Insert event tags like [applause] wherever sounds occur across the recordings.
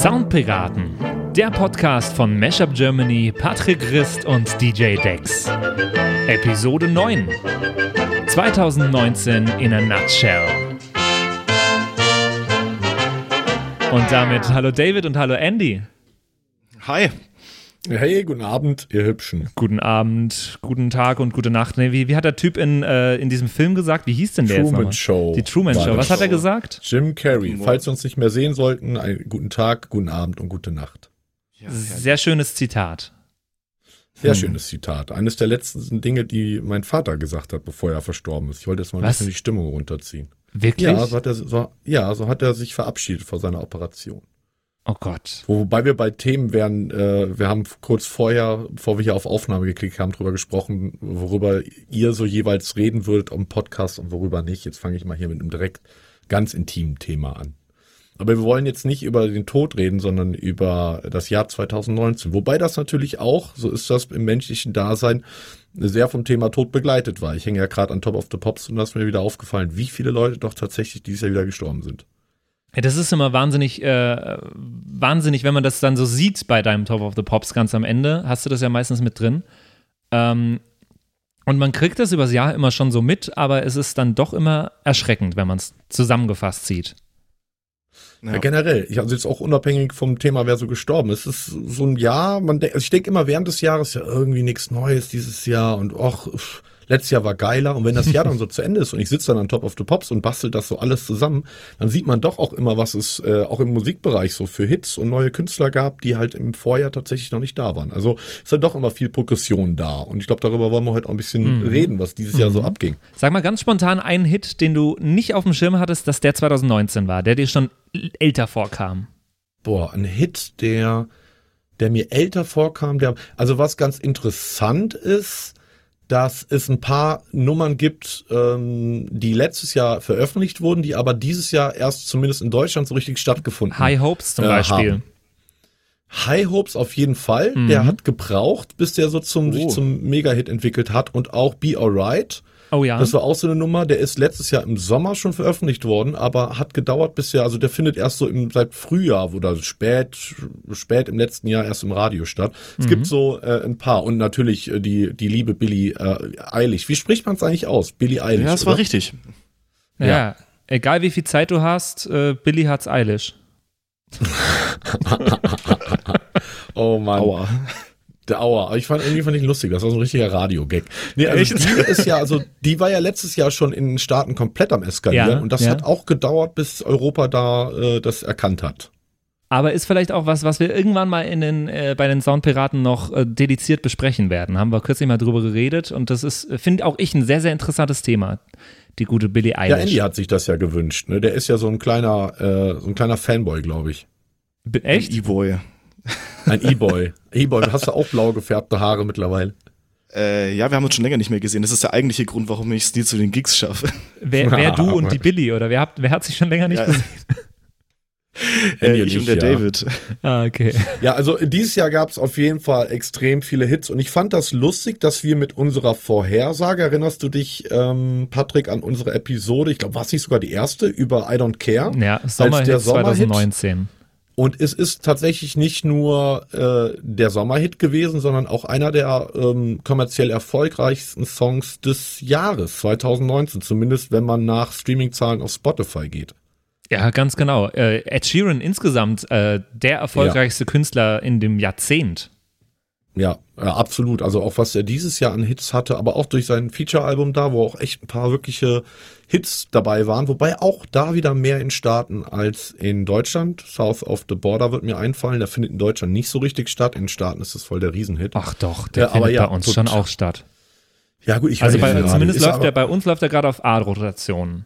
Soundpiraten, der Podcast von Mashup Germany, Patrick Christ und DJ Dex. Episode 9. 2019 in a nutshell. Und damit hallo David und hallo Andy. Hi. Hey, guten Abend, ihr Hübschen. Guten Abend, guten Tag und gute Nacht. Nee, wie, wie hat der Typ in, äh, in diesem Film gesagt? Wie hieß denn der Truman jetzt Show. Die Truman Show. Was hat er gesagt? Jim Carrey. Falls wir uns nicht mehr sehen sollten, einen guten Tag, guten Abend und gute Nacht. Ja, Sehr schönes Zitat. Sehr hm. schönes Zitat. Eines der letzten Dinge, die mein Vater gesagt hat, bevor er verstorben ist. Ich wollte jetzt mal ein bisschen die Stimmung runterziehen. Wirklich? Ja so, hat er, so, ja, so hat er sich verabschiedet vor seiner Operation. Oh Gott. Wobei wir bei Themen wären, äh, wir haben kurz vorher, bevor wir hier auf Aufnahme geklickt haben, drüber gesprochen, worüber ihr so jeweils reden würdet am Podcast und worüber nicht. Jetzt fange ich mal hier mit einem direkt ganz intimen Thema an. Aber wir wollen jetzt nicht über den Tod reden, sondern über das Jahr 2019. Wobei das natürlich auch, so ist das im menschlichen Dasein, sehr vom Thema Tod begleitet war. Ich hänge ja gerade an Top of the Pops und da ist mir wieder aufgefallen, wie viele Leute doch tatsächlich dieses Jahr wieder gestorben sind. Ja, das ist immer wahnsinnig, äh, wahnsinnig, wenn man das dann so sieht bei deinem Top of the Pops ganz am Ende. Hast du das ja meistens mit drin. Ähm, und man kriegt das übers Jahr immer schon so mit, aber es ist dann doch immer erschreckend, wenn man es zusammengefasst sieht. Ja. ja. generell. Ich, also jetzt auch unabhängig vom Thema, wer so gestorben ist. Es ist so ein Jahr, man also ich denke immer während des Jahres ja irgendwie nichts Neues dieses Jahr und ach, letztes Jahr war geiler. Und wenn das Jahr [laughs] dann so zu Ende ist und ich sitze dann an Top of the Pops und bastel das so alles zusammen, dann sieht man doch auch immer, was es äh, auch im Musikbereich so für Hits und neue Künstler gab, die halt im Vorjahr tatsächlich noch nicht da waren. Also ist dann doch immer viel Progression da. Und ich glaube, darüber wollen wir heute auch ein bisschen mhm. reden, was dieses mhm. Jahr so mhm. abging. Sag mal ganz spontan einen Hit, den du nicht auf dem Schirm hattest, dass der 2019 war, der dir schon älter vorkam. Boah, ein Hit, der der mir älter vorkam, der, also was ganz interessant ist, dass es ein paar Nummern gibt, ähm, die letztes Jahr veröffentlicht wurden, die aber dieses Jahr erst zumindest in Deutschland so richtig stattgefunden haben. High Hopes zum äh, Beispiel. Haben. High Hopes auf jeden Fall. Mhm. Der hat gebraucht, bis der so zum, oh. sich zum Mega-Hit entwickelt hat und auch Be Alright. Oh ja. Das war auch so eine Nummer, der ist letztes Jahr im Sommer schon veröffentlicht worden, aber hat gedauert bisher, also der findet erst so im, seit Frühjahr oder spät, spät im letzten Jahr erst im Radio statt. Es mhm. gibt so äh, ein paar und natürlich äh, die, die liebe Billy äh, Eilig. Wie spricht man es eigentlich aus? Billy Eilig. Ja, das oder? war richtig. Ja, ja, egal wie viel Zeit du hast, äh, Billy hat's eilig. [laughs] oh Mann. Aua. Der Auer. Ich fand irgendwie fand ich lustig. Das war so ein richtiger Radio-Gag. Nee, also die ist ja, also die war ja letztes Jahr schon in den Staaten komplett am eskalieren ja, und das ja. hat auch gedauert, bis Europa da äh, das erkannt hat. Aber ist vielleicht auch was, was wir irgendwann mal in den, äh, bei den Soundpiraten noch äh, dediziert besprechen werden. Haben wir kürzlich mal drüber geredet und das ist, finde auch ich, ein sehr, sehr interessantes Thema. Die gute Billie Eilish. Ja, Andy hat sich das ja gewünscht. Ne? Der ist ja so ein kleiner, äh, so ein kleiner Fanboy, glaube ich. Echt? E-Boy. Ein E-Boy. E-Boy, hast du auch blau gefärbte Haare mittlerweile? Äh, ja, wir haben uns schon länger nicht mehr gesehen. Das ist der eigentliche Grund, warum ich es nie zu den Gigs schaffe. Wer, wer [laughs] du und die Billy, oder wer, habt, wer hat sich schon länger nicht ja. gesehen? Äh, ich und der ja. David. Ah, okay. Ja, also dieses Jahr gab es auf jeden Fall extrem viele Hits und ich fand das lustig, dass wir mit unserer Vorhersage, erinnerst du dich, ähm, Patrick, an unsere Episode, ich glaube, war es nicht sogar die erste, über I Don't Care? Ja, Sommerhit 2019. Und es ist tatsächlich nicht nur äh, der Sommerhit gewesen, sondern auch einer der ähm, kommerziell erfolgreichsten Songs des Jahres 2019, zumindest wenn man nach Streamingzahlen auf Spotify geht. Ja, ganz genau. Äh, Ed Sheeran insgesamt äh, der erfolgreichste ja. Künstler in dem Jahrzehnt. Ja, ja, absolut. Also auch was er dieses Jahr an Hits hatte, aber auch durch sein Feature-Album da, wo auch echt ein paar wirkliche Hits dabei waren, wobei auch da wieder mehr in Staaten als in Deutschland. South of the Border wird mir einfallen, der findet in Deutschland nicht so richtig statt. In Staaten ist das voll der Riesenhit. Ach doch, der ja, findet ja, bei uns tot. schon auch statt. Ja gut, ich also weiß bei, zumindest läuft der bei uns läuft er gerade auf A-Rotation.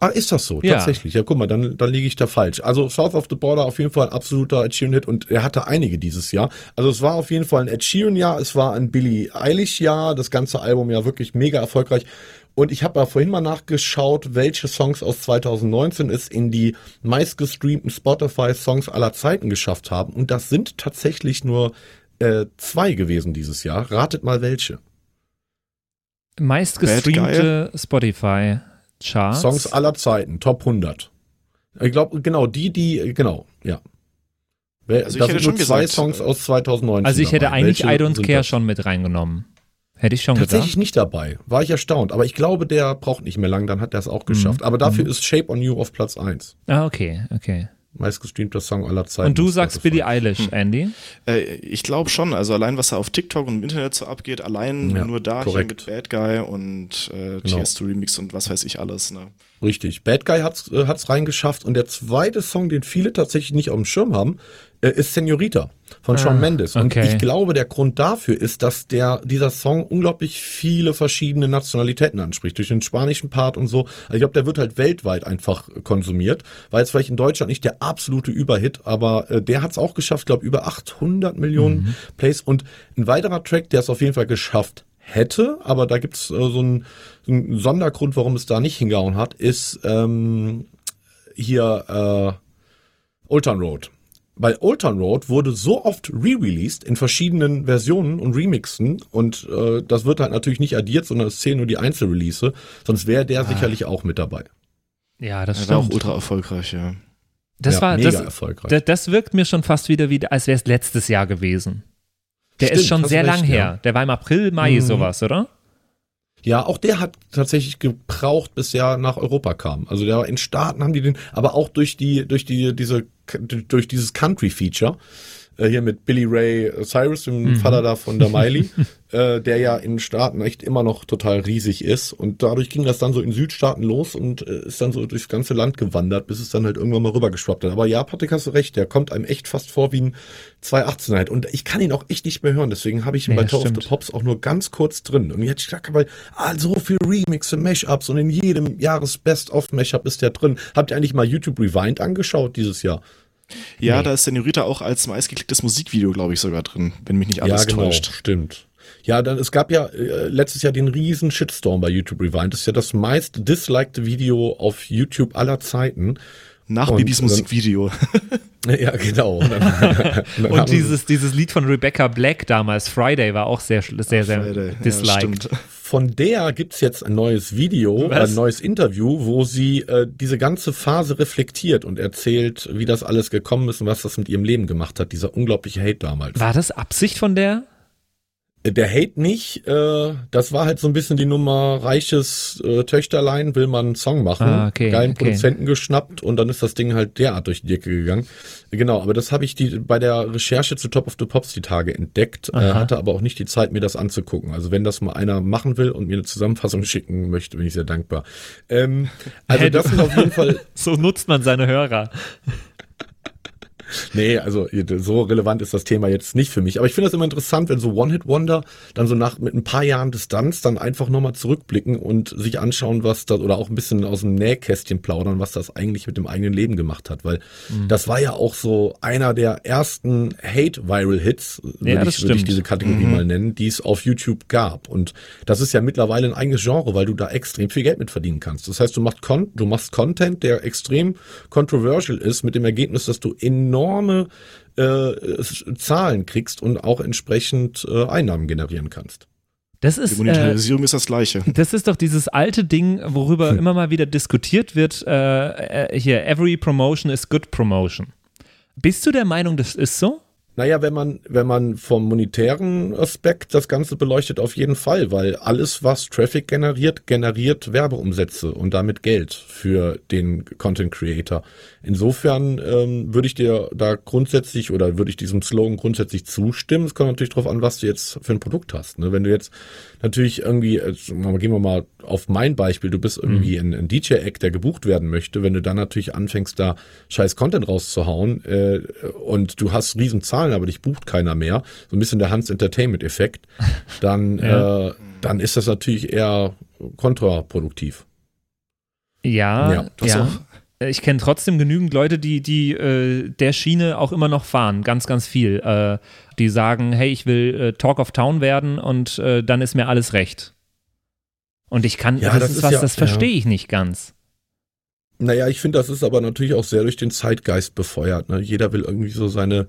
Ah, ist das so? Ja. Tatsächlich. Ja, guck mal, dann, dann liege ich da falsch. Also South of the Border auf jeden Fall ein absoluter Ed Sheeran-Hit und er hatte einige dieses Jahr. Also es war auf jeden Fall ein Ed Sheeran-Jahr, es war ein Billie Eilish-Jahr, das ganze Album ja wirklich mega erfolgreich. Und ich habe ja vorhin mal nachgeschaut, welche Songs aus 2019 es in die meistgestreamten Spotify-Songs aller Zeiten geschafft haben. Und das sind tatsächlich nur äh, zwei gewesen dieses Jahr. Ratet mal welche. Meistgestreamte Spotify. Charts. Songs aller Zeiten, Top 100. Ich glaube, genau, die, die, genau, ja. Also ich da hätte sind schon nur zwei Songs aus 2019. Also ich hätte dabei. eigentlich Welche I Don't Care das? schon mit reingenommen. Hätte ich schon Tatsächlich gedacht. nicht dabei. War ich erstaunt. Aber ich glaube, der braucht nicht mehr lang, dann hat er es auch geschafft. Mhm. Aber dafür mhm. ist Shape on You auf Platz 1. Ah, okay, okay meistgestreamter Song aller Zeiten. Und du sagst Billie Eilish, hm. Andy? Äh, ich glaube schon. Also allein, was da auf TikTok und im Internet so abgeht, allein ja, nur da korrekt. hier mit Bad Guy und äh, genau. Tiesto Remix und was weiß ich alles. Ne? Richtig. Bad Guy hat's, äh, hat's reingeschafft. Und der zweite Song, den viele tatsächlich nicht auf dem Schirm haben, ist Senorita von ah, Shawn Mendes. Und okay. ich glaube, der Grund dafür ist, dass der, dieser Song unglaublich viele verschiedene Nationalitäten anspricht. Durch den spanischen Part und so. Also ich glaube, der wird halt weltweit einfach konsumiert. War jetzt vielleicht in Deutschland nicht der absolute Überhit, aber äh, der hat's auch geschafft. Ich glaube, über 800 Millionen mhm. Plays. Und ein weiterer Track, der es auf jeden Fall geschafft hätte, aber da gibt's äh, so, einen, so einen Sondergrund, warum es da nicht hingehauen hat, ist ähm, hier äh, Old Town Road. Weil Old Town Road wurde so oft re-released in verschiedenen Versionen und Remixen und äh, das wird halt natürlich nicht addiert, sondern es zählen nur die Einzelrelease, sonst wäre der ah. sicherlich auch mit dabei. Ja, das stimmt. war auch ultra erfolgreich, ja. Das ja, war mega das, erfolgreich. Das, das wirkt mir schon fast wieder wie, als wäre es letztes Jahr gewesen. Der Stimmt, ist schon sehr recht, lang her. Ja. Der war im April, Mai mhm. sowas, oder? Ja, auch der hat tatsächlich gebraucht, bis er nach Europa kam. Also der in Staaten haben die den, aber auch durch die, durch die, diese, durch dieses Country-Feature äh, hier mit Billy Ray Cyrus, dem mhm. Vater da von der Miley, [laughs] äh, der ja in Staaten echt immer noch total riesig ist. Und dadurch ging das dann so in Südstaaten los und äh, ist dann so durchs ganze Land gewandert, bis es dann halt irgendwann mal rübergeschwappt hat. Aber ja, Patrick, hast du recht, der kommt einem echt fast vor wie ein 218 halt. Und ich kann ihn auch echt nicht mehr hören, deswegen habe ich ihn nee, bei Top of the Pops auch nur ganz kurz drin. Und jetzt gesagt, weil ah, so viel Remixe, Mashups und in jedem Jahres Best-of-Mashup ist der drin. Habt ihr eigentlich mal YouTube Rewind angeschaut dieses Jahr? Ja, nee. da ist Senorita auch als meistgeklicktes Musikvideo, glaube ich, sogar drin, wenn mich nicht alles ja, genau, täuscht. Stimmt. Ja, dann es gab ja äh, letztes Jahr den riesen Shitstorm bei YouTube Rewind. Das ist ja das meist disliked Video auf YouTube aller Zeiten. Nach und, Bibis Musikvideo. [laughs] ja, genau. [laughs] Und, dann, und dieses, dieses Lied von Rebecca Black damals, Friday, war auch sehr, sehr, sehr Friday. disliked. Ja, von der gibt's jetzt ein neues Video, Was? ein neues Interview, wo sie äh, diese ganze Phase reflektiert und erzählt, wie das alles gekommen ist und was das mit ihrem Leben gemacht hat, dieser unglaubliche Hate damals. War das Absicht von der? Der Hate nicht, äh, das war halt so ein bisschen die Nummer reiches äh, Töchterlein, will man einen Song machen, ah, okay, geilen okay. Produzenten geschnappt und dann ist das Ding halt derart durch die Decke gegangen. Genau, aber das habe ich die bei der Recherche zu Top of the Pops die Tage entdeckt, äh, hatte aber auch nicht die Zeit, mir das anzugucken. Also wenn das mal einer machen will und mir eine Zusammenfassung [laughs] schicken möchte, bin ich sehr dankbar. Ähm, also hey, das sind auf jeden [laughs] Fall. so nutzt man seine Hörer. Nee, also so relevant ist das Thema jetzt nicht für mich. Aber ich finde das immer interessant, wenn so One-Hit-Wonder dann so nach mit ein paar Jahren Distanz dann einfach nochmal zurückblicken und sich anschauen, was das, oder auch ein bisschen aus dem Nähkästchen plaudern, was das eigentlich mit dem eigenen Leben gemacht hat. Weil mhm. das war ja auch so einer der ersten Hate-Viral-Hits, würde ja, ich, würd ich diese Kategorie mhm. mal nennen, die es auf YouTube gab. Und das ist ja mittlerweile ein eigenes Genre, weil du da extrem viel Geld mit verdienen kannst. Das heißt, du machst, Con du machst Content, der extrem controversial ist, mit dem Ergebnis, dass du enorm enorme äh, Zahlen kriegst und auch entsprechend äh, Einnahmen generieren kannst. Das ist, Die Monetarisierung äh, ist das Gleiche. [laughs] Das ist doch dieses alte Ding, worüber hm. immer mal wieder diskutiert wird. Äh, äh, hier, every promotion is good promotion. Bist du der Meinung, das ist so? Naja, wenn man, wenn man vom monetären Aspekt das Ganze beleuchtet, auf jeden Fall, weil alles, was Traffic generiert, generiert Werbeumsätze und damit Geld für den Content Creator. Insofern ähm, würde ich dir da grundsätzlich oder würde ich diesem Slogan grundsätzlich zustimmen. Es kommt natürlich darauf an, was du jetzt für ein Produkt hast. Ne? Wenn du jetzt natürlich irgendwie, jetzt, gehen wir mal auf mein Beispiel, du bist irgendwie mhm. ein, ein DJ-Act, der gebucht werden möchte, wenn du dann natürlich anfängst, da scheiß Content rauszuhauen äh, und du hast riesen Zahlen, aber dich bucht keiner mehr, so ein bisschen der Hans Entertainment-Effekt, dann, [laughs] ja. äh, dann ist das natürlich eher kontraproduktiv. Ja, ja. ja. Ich kenne trotzdem genügend Leute, die, die äh, der Schiene auch immer noch fahren, ganz, ganz viel. Äh, die sagen, hey, ich will äh, Talk of Town werden und äh, dann ist mir alles recht. Und ich kann, ja, das, das, ist was, ja, das verstehe ja. ich nicht ganz. Naja, ich finde, das ist aber natürlich auch sehr durch den Zeitgeist befeuert. Ne? Jeder will irgendwie so seine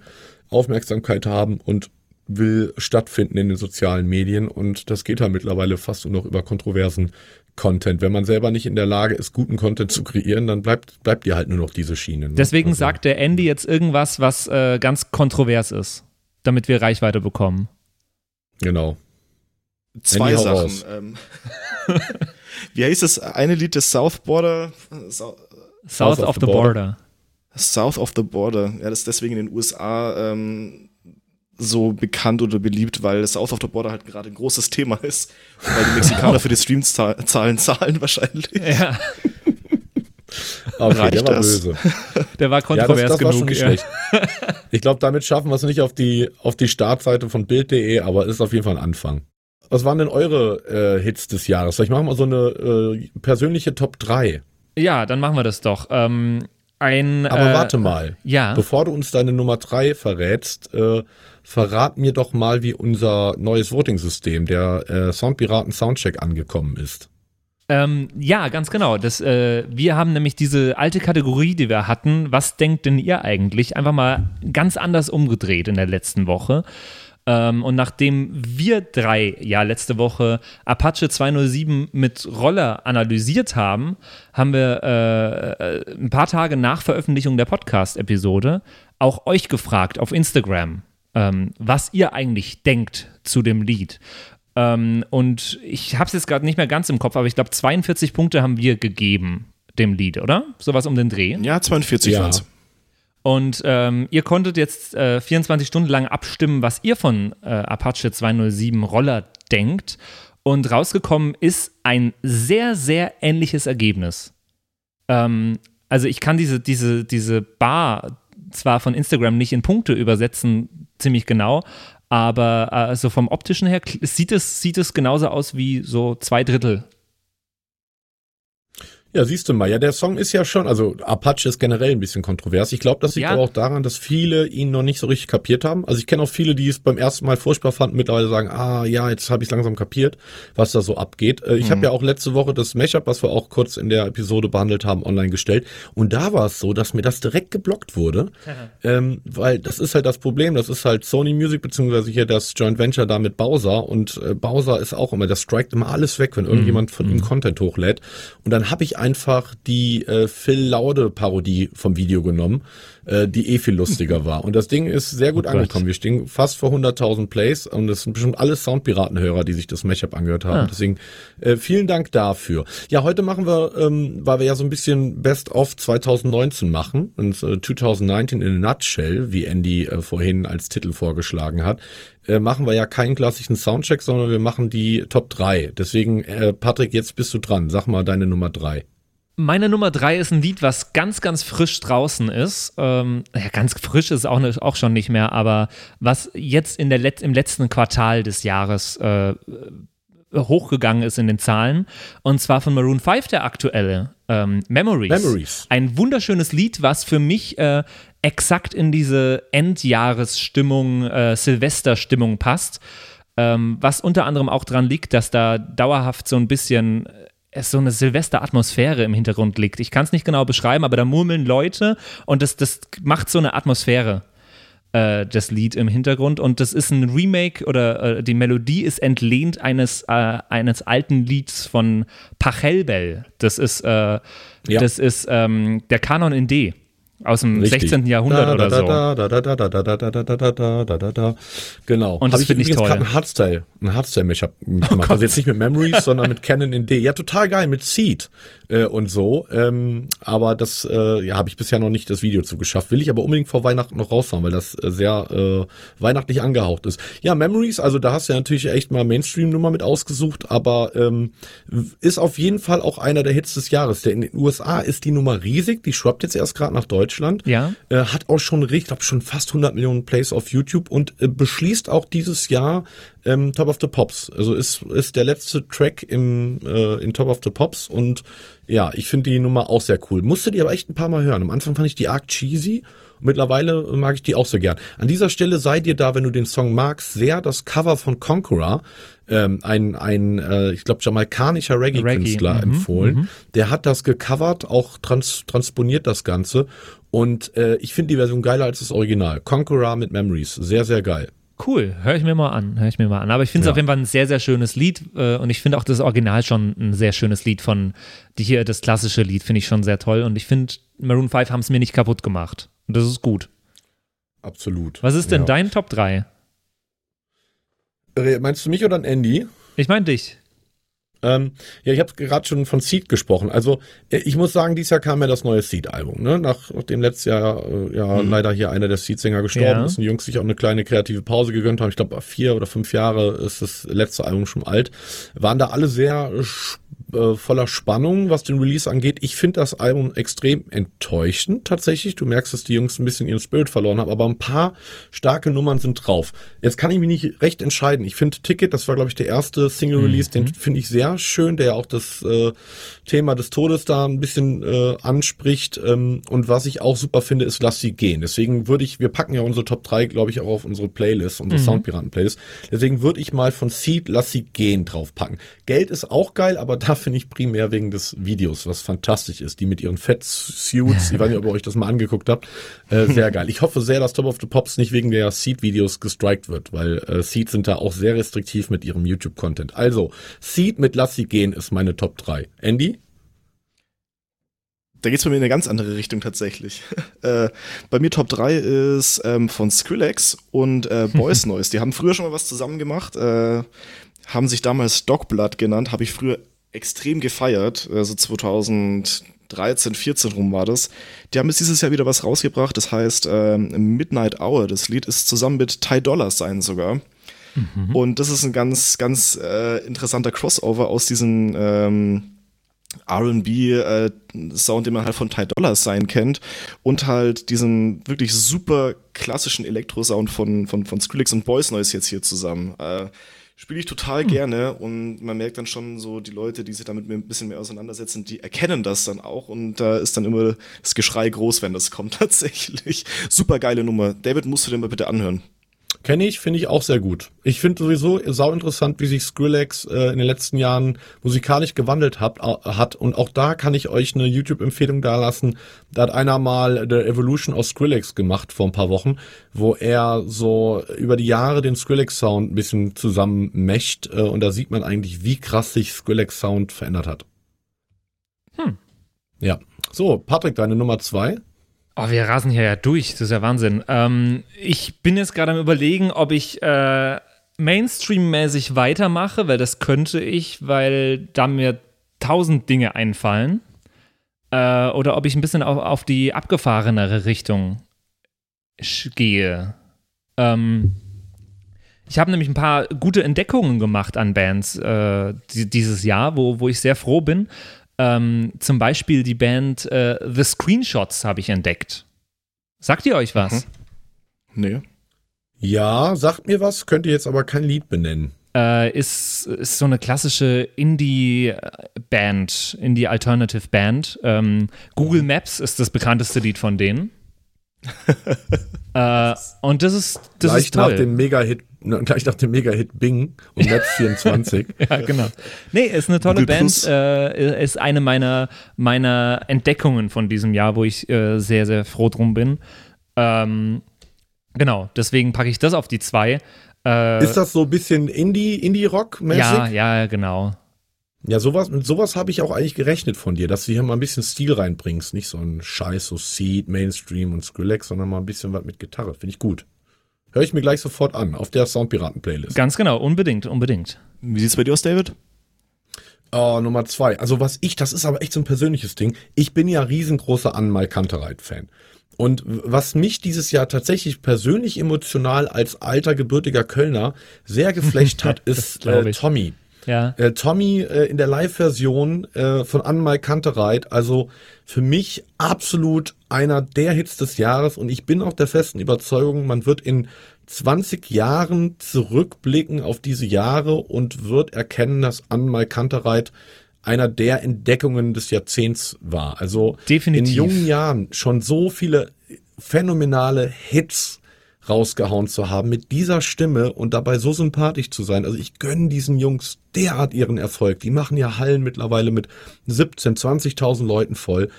Aufmerksamkeit haben und will stattfinden in den sozialen Medien und das geht halt mittlerweile fast nur noch über kontroversen Content. Wenn man selber nicht in der Lage ist, guten Content zu kreieren, dann bleibt, bleibt dir halt nur noch diese Schiene. Ne? Deswegen also. sagt der Andy jetzt irgendwas, was äh, ganz kontrovers ist, damit wir Reichweite bekommen. Genau. Zwei Andy Sachen. Ähm, [laughs] wie heißt das eine Lied des South Border? South, South of, of, the, the border. border. South of the Border. Ja, das ist deswegen in den USA ähm, so bekannt oder beliebt, weil South of the Border halt gerade ein großes Thema ist. Weil die Mexikaner für die Streamzahlen zahlen wahrscheinlich. Ja. [laughs] Okay, der war das? böse. Der war kontrovers ja, das, das genug. Ja. Ich glaube, damit schaffen wir es nicht auf die, auf die Startseite von Bild.de, aber ist auf jeden Fall ein Anfang. Was waren denn eure äh, Hits des Jahres? Vielleicht machen wir so eine äh, persönliche Top 3. Ja, dann machen wir das doch. Ähm, ein, aber äh, warte mal. Ja. Bevor du uns deine Nummer 3 verrätst, äh, verrat mir doch mal, wie unser neues Voting-System, der äh, Soundpiraten Soundcheck, angekommen ist. Ähm, ja, ganz genau. Das, äh, wir haben nämlich diese alte Kategorie, die wir hatten, was denkt denn ihr eigentlich, einfach mal ganz anders umgedreht in der letzten Woche. Ähm, und nachdem wir drei ja letzte Woche Apache 207 mit Roller analysiert haben, haben wir äh, äh, ein paar Tage nach Veröffentlichung der Podcast-Episode auch euch gefragt auf Instagram, ähm, was ihr eigentlich denkt zu dem Lied. Ähm, und ich habe es jetzt gerade nicht mehr ganz im Kopf, aber ich glaube 42 Punkte haben wir gegeben dem Lied, oder? Sowas um den Dreh. Ja, 42 ja. es. Und ähm, ihr konntet jetzt äh, 24 Stunden lang abstimmen, was ihr von äh, Apache 207 Roller denkt. Und rausgekommen ist ein sehr, sehr ähnliches Ergebnis. Ähm, also ich kann diese, diese, diese Bar zwar von Instagram nicht in Punkte übersetzen, ziemlich genau, aber also vom optischen her sieht es, sieht es genauso aus wie so zwei Drittel ja, siehst du mal, ja, der Song ist ja schon, also Apache ist generell ein bisschen kontrovers. Ich glaube, das liegt ja. aber auch daran, dass viele ihn noch nicht so richtig kapiert haben. Also ich kenne auch viele, die es beim ersten Mal furchtbar fanden, mittlerweile sagen, ah ja, jetzt habe ich langsam kapiert, was da so abgeht. Äh, ich mhm. habe ja auch letzte Woche das Mashup, was wir auch kurz in der Episode behandelt haben, online gestellt. Und da war es so, dass mir das direkt geblockt wurde. [laughs] ähm, weil das ist halt das Problem, das ist halt Sony Music, beziehungsweise hier das Joint Venture da mit Bowser. Und äh, Bowser ist auch immer, der strikt immer alles weg, wenn irgendjemand mhm. von ihm mhm. Content hochlädt. Und dann habe ich einfach die äh, Phil Laude Parodie vom Video genommen, äh, die eh viel lustiger war. Und das Ding ist sehr gut oh angekommen. Wir stehen fast vor 100.000 Plays und das sind bestimmt alle Soundpiratenhörer, die sich das Mashup angehört haben. Ah. Deswegen äh, vielen Dank dafür. Ja, heute machen wir, ähm, weil wir ja so ein bisschen Best of 2019 machen und äh, 2019 in a Nutshell, wie Andy äh, vorhin als Titel vorgeschlagen hat, äh, machen wir ja keinen klassischen Soundcheck, sondern wir machen die Top 3. Deswegen, äh, Patrick, jetzt bist du dran. Sag mal deine Nummer 3. Meine Nummer 3 ist ein Lied, was ganz, ganz frisch draußen ist. Ähm, ja, ganz frisch ist auch, nicht, auch schon nicht mehr, aber was jetzt in der Let im letzten Quartal des Jahres äh, hochgegangen ist in den Zahlen. Und zwar von Maroon 5, der aktuelle ähm, Memories. Memories. Ein wunderschönes Lied, was für mich äh, exakt in diese Endjahresstimmung, äh, Silvesterstimmung passt. Ähm, was unter anderem auch daran liegt, dass da dauerhaft so ein bisschen es so eine Silvesteratmosphäre im Hintergrund liegt. Ich kann es nicht genau beschreiben, aber da murmeln Leute und das, das macht so eine Atmosphäre äh, das Lied im Hintergrund und das ist ein Remake oder äh, die Melodie ist entlehnt eines, äh, eines alten Lieds von Pachelbel. Das ist, äh, ja. das ist ähm, der Kanon in D aus dem Richtig. 16. Jahrhundert oder so. Genau. Und das finde ich toll. Ein Hardstyle, ein Hardstyle-Mashup gemacht. Oh also jetzt nicht mit Memories, sondern mit Canon in D. Ja, total geil, mit Seed äh, und so. Ähm, aber das äh, ja, habe ich bisher noch nicht das Video zugeschafft. Will ich aber unbedingt vor Weihnachten noch raushauen, weil das äh, sehr äh, weihnachtlich angehaucht ist. Ja, Memories, also da hast du ja natürlich echt mal Mainstream-Nummer mit ausgesucht, aber ähm, ist auf jeden Fall auch einer der Hits des Jahres. Der in den USA ist die Nummer riesig, die schwappt jetzt erst gerade nach Deutschland. Deutschland. Ja. Äh, hat auch schon, ich glaube, schon fast 100 Millionen Plays auf YouTube und äh, beschließt auch dieses Jahr ähm, Top of the Pops. Also ist, ist der letzte Track im, äh, in Top of the Pops und ja, ich finde die Nummer auch sehr cool. Musste die aber echt ein paar Mal hören. Am Anfang fand ich die arg cheesy. Mittlerweile mag ich die auch sehr gern. An dieser Stelle sei dir da, wenn du den Song magst, sehr das Cover von Conqueror ähm, ein, ein äh, ich glaube, jamaikanischer Reggae-Künstler Reggae. Mhm. empfohlen. Mhm. Der hat das gecovert, auch trans transponiert das Ganze. Und äh, ich finde die Version geiler als das Original. Conqueror mit Memories. Sehr, sehr geil. Cool, höre ich mir mal an, höre ich mir mal an. Aber ich finde es Ja. auf jeden Fall ein sehr, sehr schönes Lied äh, und ich finde auch das Original schon ein sehr schönes Lied von, die hier, das klassische Lied finde ich schon sehr toll und ich finde, Maroon 5 haben es mir nicht kaputt gemacht. Und das ist gut. Absolut. Was ist denn ja. dein Top 3? Meinst du mich oder ein Andy? Ich meine dich. Ähm, ja, ich habe gerade schon von Seed gesprochen. Also äh, ich muss sagen, dieses Jahr kam ja das neue Seed-Album. Ne? Nach, nachdem letztes Jahr äh, ja Mhm. leider hier einer der Seed-Sänger gestorben Ja. ist und die Jungs sich auch eine kleine kreative Pause gegönnt haben. Ich glaube, vier oder fünf Jahre ist das letzte Album schon alt. Waren da alle sehr sch- äh, voller Spannung, was den Release angeht. Ich finde das Album extrem enttäuschend tatsächlich. Du merkst, dass die Jungs ein bisschen ihren Spirit verloren haben, aber ein paar starke Nummern sind drauf. Jetzt kann ich mich nicht recht entscheiden. Ich finde Ticket, das war glaube ich der erste Single-Release, den finde ich sehr schön, der ja auch das äh, Thema des Todes da ein bisschen äh, anspricht. Ähm, und was ich auch super finde, ist Lass sie gehen. Deswegen würde ich, wir packen ja unsere Top 3, glaube ich, auch auf unsere Playlist, unsere Soundpiraten-Playlist. Deswegen würde ich mal von Seed Lass sie gehen draufpacken. Geld ist auch geil, aber [laughs] da finde ich primär wegen des Videos, was fantastisch ist. Die mit ihren Fettsuits, ich weiß nicht, ob ihr euch das mal angeguckt habt, äh, sehr geil. Ich hoffe sehr, dass Top of the Pops nicht wegen der Seed-Videos gestrikt wird, weil äh, Seed sind da auch sehr restriktiv mit ihrem YouTube-Content. Also, Seed mit Lass sie gehen ist meine Top 3. Andy? Da geht's bei mir in eine ganz andere Richtung tatsächlich. [laughs] äh, bei mir Top 3 ist ähm, von Skrillex und äh, Boys [laughs] Noise. Die haben früher schon mal was zusammen gemacht, äh, haben sich damals Dogblood genannt, habe ich früher extrem gefeiert, also 2013, 14 rum war das. Die haben jetzt dieses Jahr wieder was rausgebracht, das heißt ähm, Midnight Hour. Das Lied ist zusammen mit Ty Dolla Sign sogar. Und das ist ein ganz, ganz äh, interessanter Crossover aus diesen ähm, RB-Sound, den man halt von Ty Dolla Sign kennt, und halt diesen wirklich super klassischen Elektro-Sound von, von, von Skrillex und Boys Noise jetzt hier zusammen. Äh, Spiele ich total gerne und man merkt dann schon so, die Leute, die sich damit ein bisschen mehr auseinandersetzen, die erkennen das dann auch und da ist dann immer das Geschrei groß, wenn das kommt [laughs] tatsächlich. Super geile Nummer. David, musst du den mal bitte anhören. Kenne ich, finde ich auch sehr gut. Ich finde sowieso sau interessant, wie sich Skrillex äh, in den letzten Jahren musikalisch gewandelt hat, hat. Und auch da kann ich euch eine YouTube-Empfehlung dalassen. Da hat einer mal The Evolution of Skrillex gemacht vor ein paar Wochen, wo er so über die Jahre den Skrillex-Sound ein bisschen zusammenmescht. Äh, und da sieht man eigentlich, wie krass sich Skrillex-Sound verändert hat. Hm. Ja. So, Patrick, deine Nummer zwei? Oh, wir rasen hier ja durch, das ist ja Wahnsinn. Ähm, ich bin jetzt gerade am überlegen, ob ich äh, Mainstream-mäßig weitermache, weil das könnte ich, weil da mir tausend Dinge einfallen. Äh, oder ob ich ein bisschen auf, auf die abgefahrenere Richtung gehe. Ähm, ich habe nämlich ein paar gute Entdeckungen gemacht an Bands äh, die, dieses Jahr, wo, wo ich sehr froh bin. Ähm, zum Beispiel die Band äh, The Screenshots habe ich entdeckt. Sagt ihr euch was? Nee. Ja, sagt mir was, könnt ihr jetzt aber kein Lied benennen. Äh, ist, ist so eine klassische Indie-Band, Indie-Alternative-Band. Ähm, Google Maps ist das bekannteste Lied von denen. [laughs] äh, und das ist, das gleich ist toll. nach dem Mega-Hit, gleich nach dem Mega-Hit Bing und Netz 24. ja, genau. Nee, ist eine tolle Google Band, äh, ist eine meiner, meiner Entdeckungen von diesem Jahr, wo ich äh, sehr, sehr froh drum bin. Ähm, genau, deswegen packe ich das auf die zwei. Äh, Ist das so ein bisschen Indie, Indie-Rock-mäßig? ja, ja, genau. Ja, sowas, mit sowas habe ich auch eigentlich gerechnet von dir, dass du hier mal ein bisschen Stil reinbringst. Nicht so ein Scheiß, so Seed, Mainstream und Skrillex, sondern mal ein bisschen was mit Gitarre. Finde ich gut. Höre ich mir gleich sofort an, auf der Soundpiraten-Playlist. Ganz genau, unbedingt, unbedingt. Wie sieht's bei dir aus, David? Oh, Nummer zwei. Also was ich, das ist aber echt so ein persönliches Ding. Ich bin ja riesengroßer Anmal Kantereit-Fan. Und was mich dieses Jahr tatsächlich persönlich emotional als alter gebürtiger Kölner sehr geflecht hat, [laughs] ist äh. Tommy. Ja. Äh, Tommy äh, in der Live-Version äh, von Anmal Kantereit, also für mich absolut einer der Hits des Jahres und ich bin auch der festen Überzeugung, man wird in 20 Jahren zurückblicken auf diese Jahre und wird erkennen, dass Anmal Kantereit einer der Entdeckungen des Jahrzehnts war. Also Definitiv. in jungen Jahren schon so viele phänomenale Hits rausgehauen zu haben mit dieser Stimme und dabei so sympathisch zu sein. Also ich gönne diesen Jungs derart ihren Erfolg. Die machen ja Hallen mittlerweile mit 17, 20.000 Leuten voll.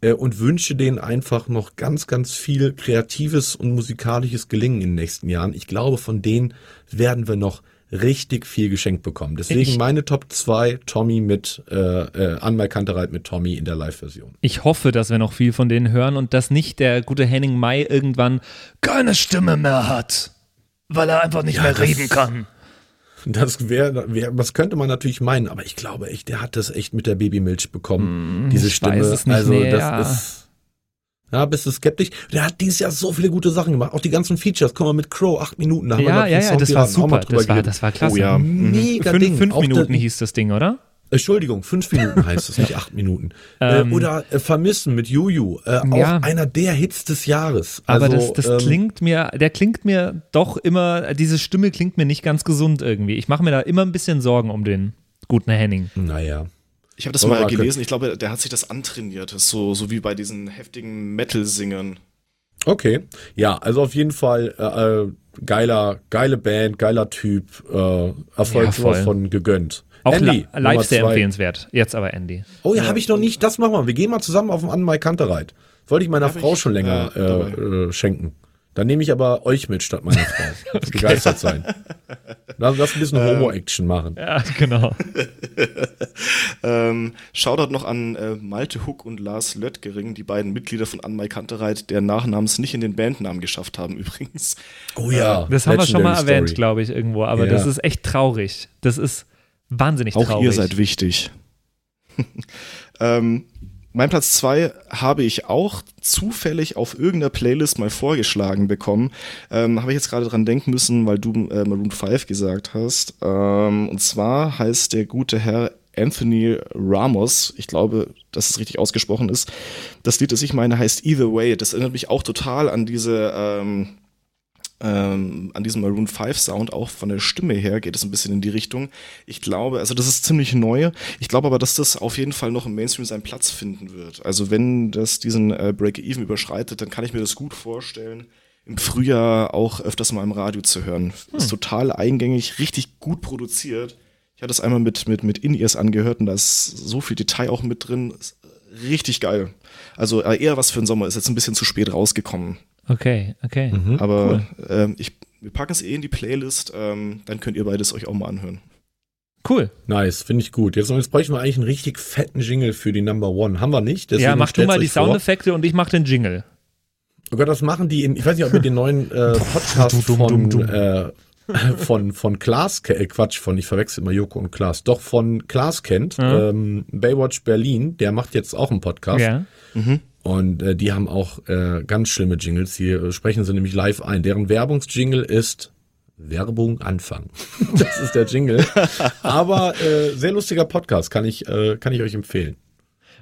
äh, und wünsche denen einfach noch ganz, ganz viel kreatives und musikalisches Gelingen in den nächsten Jahren. Ich glaube, von denen werden wir noch richtig viel geschenkt bekommen. Deswegen Ich- meine Top 2, Tommy mit, äh, äh, Anmal Kantereit mit Tommy in der Live-Version. Ich hoffe, dass wir noch viel von denen hören und dass nicht der gute Henning May irgendwann keine Stimme mehr hat, weil er einfach nicht mehr das- reden kann. Das wäre, wär, das könnte man natürlich meinen, aber ich glaube echt, der hat das echt mit der Babymilch bekommen, diese Hm, ich Stimme. also nee, das ja. ist. Ja, bist du skeptisch? Der hat dieses Jahr so viele gute Sachen gemacht. Auch die ganzen Features. Guck mal, mit Crow, acht Minuten. Da haben wir Ja, ja, ja, das war super. Das war, das war klasse. Oh ja. Mega Fünf, Ding. fünf Auch Minuten der, hieß das Ding, oder? Entschuldigung, fünf Minuten [laughs] heißt es, nicht acht Minuten. Ähm, äh, oder äh, Vermissen mit Juju. Äh, auch Ja. einer der Hits des Jahres. Aber also, das, das ähm, klingt mir, der klingt mir doch immer, diese Stimme klingt mir nicht ganz gesund irgendwie. Ich mache mir da immer ein bisschen Sorgen um den guten Henning. Naja. Ich habe das Aber mal okay. gelesen, ich glaube, der hat sich das antrainiert. Das so, so wie bei diesen heftigen Metal-Singern. Okay. Ja, also auf jeden Fall äh, äh, geiler, geile Band, geiler Typ. Äh, Erfolg Ja, von gegönnt. Auch Andy, li live sehr zwei. empfehlenswert. Jetzt aber Andy. Oh ja, habe ich noch nicht. Das machen wir. Wir gehen mal zusammen auf den Anmai Kantereit. Wollte ich meiner Hab Frau ich, schon länger äh, äh, äh, schenken. Dann nehme ich aber euch mit statt meiner [laughs] Frau. Begeistert sein. Lass, lass ein bisschen Homo-Action machen. Ja, genau. [laughs] Ähm, Shoutout noch an äh, Malte Huck und Lars Löttgering, die beiden Mitglieder von Anmai Kantereit, deren Nachnamens nicht in den Bandnamen geschafft haben [laughs] übrigens. Oh ja. Das haben wir schon mal erwähnt, glaube ich, irgendwo. Aber Ja. das ist echt traurig. Das ist wahnsinnig Auch traurig. ihr seid wichtig. ähm, mein Platz zwei habe ich auch zufällig auf irgendeiner Playlist mal vorgeschlagen bekommen. Ähm, habe ich jetzt gerade dran denken müssen, weil du äh, Maroon 5 gesagt hast. Ähm, und zwar heißt der gute Herr Anthony Ramos, ich glaube, dass es richtig ausgesprochen ist. Das Lied, das ich meine, heißt Either Way. Das erinnert mich auch total an diese ähm, ähm, an diesem Maroon 5 Sound, auch von der Stimme her, geht es ein bisschen in die Richtung. Ich glaube, also das ist ziemlich neu. Ich glaube aber, dass das auf jeden Fall noch im Mainstream seinen Platz finden wird. Also wenn das diesen äh, Break-Even überschreitet, dann kann ich mir das gut vorstellen, im Frühjahr auch öfters mal im Radio zu hören. Ist total eingängig, richtig gut produziert. Ich hatte es einmal mit, mit, mit In-Ears angehört und da ist so viel Detail auch mit drin. Ist richtig geil. Also äh, eher was für den Sommer, ist jetzt ein bisschen zu spät rausgekommen. Okay, okay. Mhm. Aber ähm, ich, wir packen es eh in die Playlist, ähm, dann könnt ihr beides euch auch mal anhören. Cool. Nice, finde ich gut. Jetzt, jetzt bräuchten wir eigentlich einen richtig fetten Jingle für die Number One. Haben wir nicht. Deswegen ja, mach du mal die. Soundeffekte und ich mach den Jingle. Oh Gott, das machen die in, ich weiß nicht, ob ihr den neuen äh, [laughs] Podcast von, äh, [laughs] von, von Klaas, äh, Quatsch, von, ich verwechsel immer Joko und Klaas, doch von Klaas kennt, ähm, Baywatch Berlin, der macht jetzt auch einen Podcast. Ja. Und äh, die haben auch äh, ganz schlimme Jingles. Hier äh, sprechen sie nämlich live ein. Deren Werbungsjingle ist Werbung Anfang. [laughs] das ist der Jingle. Aber äh, sehr lustiger Podcast, kann ich, äh, kann ich euch empfehlen.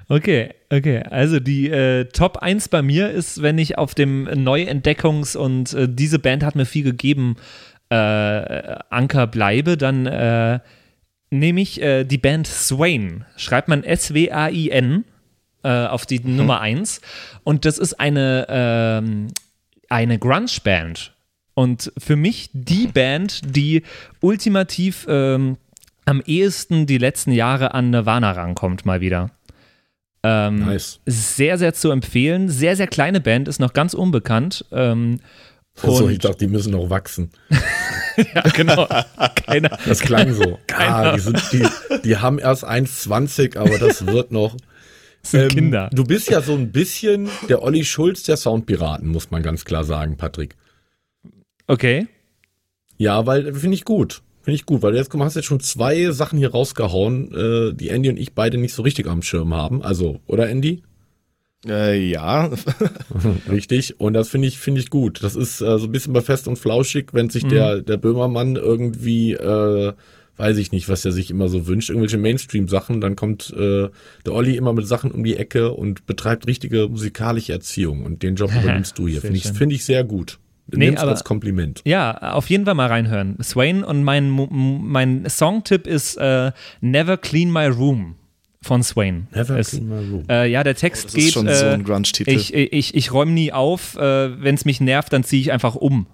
Okay, okay. Also die äh, Top 1 bei mir ist, wenn ich auf dem Neuentdeckungs- und äh, diese Band hat mir viel gegeben, äh, Anker bleibe, dann äh, nehme ich äh, die Band Swain. Schreibt man S-W-A-I-N äh, auf die Nummer 1. Und das ist eine, ähm, eine Grunge-Band. Und für mich die Band, die ultimativ ähm, am ehesten die letzten Jahre an Nirvana rankommt, mal wieder. Ähm, Nice. Sehr, sehr zu empfehlen. Sehr, sehr kleine Band, ist noch ganz unbekannt. Ähm, Also, und- ich dachte, die müssen noch wachsen. [laughs] ja, genau. Keiner. Das klang so. ah, die, sind, die, die haben erst 1,20, aber das wird noch. Sind Ähm, Kinder. Du bist ja so ein bisschen der Olli Schulz der Soundpiraten, muss man ganz klar sagen, Patrick. Okay. Ja, weil finde ich gut. Finde ich gut, weil du jetzt hast jetzt schon zwei Sachen hier rausgehauen, äh, die Andy und ich beide nicht so richtig am Schirm haben. Also, oder Andy? Äh, ja, [laughs] Richtig. Und das finde ich, finde ich gut. Das ist äh, so ein bisschen bei Fest und Flauschig, wenn Mhm. sich der, der Böhmermann irgendwie, äh, weiß ich nicht, was er sich immer so wünscht, irgendwelche Mainstream-Sachen, dann kommt äh, der Olli immer mit Sachen um die Ecke und betreibt richtige musikalische Erziehung. Und den Job [laughs] übernimmst du hier. Finde ich, finde ich sehr gut. Du Nee, nimmst aber- als Kompliment. Ja, auf jeden Fall mal reinhören. Swain und mein, mein Songtipp ist äh, Never Clean My Room von Swain. Never es, clean my room. Äh, ja, der Text das geht. ist schon äh, so ein Grunge-Titel. Ich, ich, ich räume nie auf. Äh, Wenn es mich nervt, dann ziehe ich einfach um.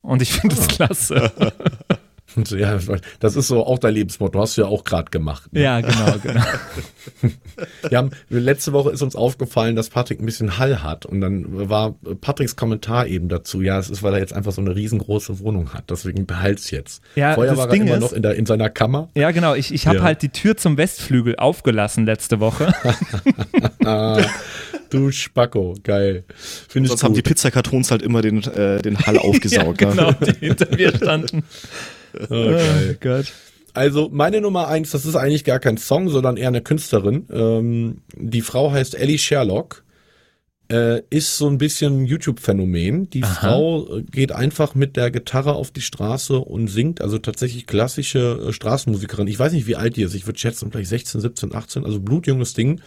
Und ich finde das [laughs] klasse. [laughs] Ja, das ist so auch dein Lebensmotto, hast du ja auch gerade gemacht. Ne? Ja, genau, genau. [laughs] Wir haben, letzte Woche ist uns aufgefallen, dass Patrick ein bisschen Hall hat und dann war Patricks Kommentar eben dazu, ja, es ist, weil er jetzt einfach so eine riesengroße Wohnung hat, deswegen behalt's jetzt. Ja, Vorher das war Ding er immer ist- noch in, der, in seiner Kammer. Ja, genau. Ich, ich habe Ja. halt die Tür zum Westflügel aufgelassen letzte Woche. [laughs] Du Spacko, geil. Finde ich Sonst haben die. Pizzakartons halt immer den, äh, den Hall [laughs] aufgesaugt. ja, genau, ne? die hinter mir standen. Geil. Gott. Also meine Nummer eins, das ist eigentlich gar kein Song, sondern eher eine Künstlerin. Ähm, die Frau heißt Ellie Sherlock. Äh, ist so ein bisschen ein YouTube-Phänomen. Die Aha. Frau geht einfach mit der Gitarre auf die Straße und singt, also tatsächlich klassische äh, Straßenmusikerin. Ich weiß nicht, wie alt die ist. Ich würde schätzen, vielleicht 16, 17, 18, also blutjunges Ding.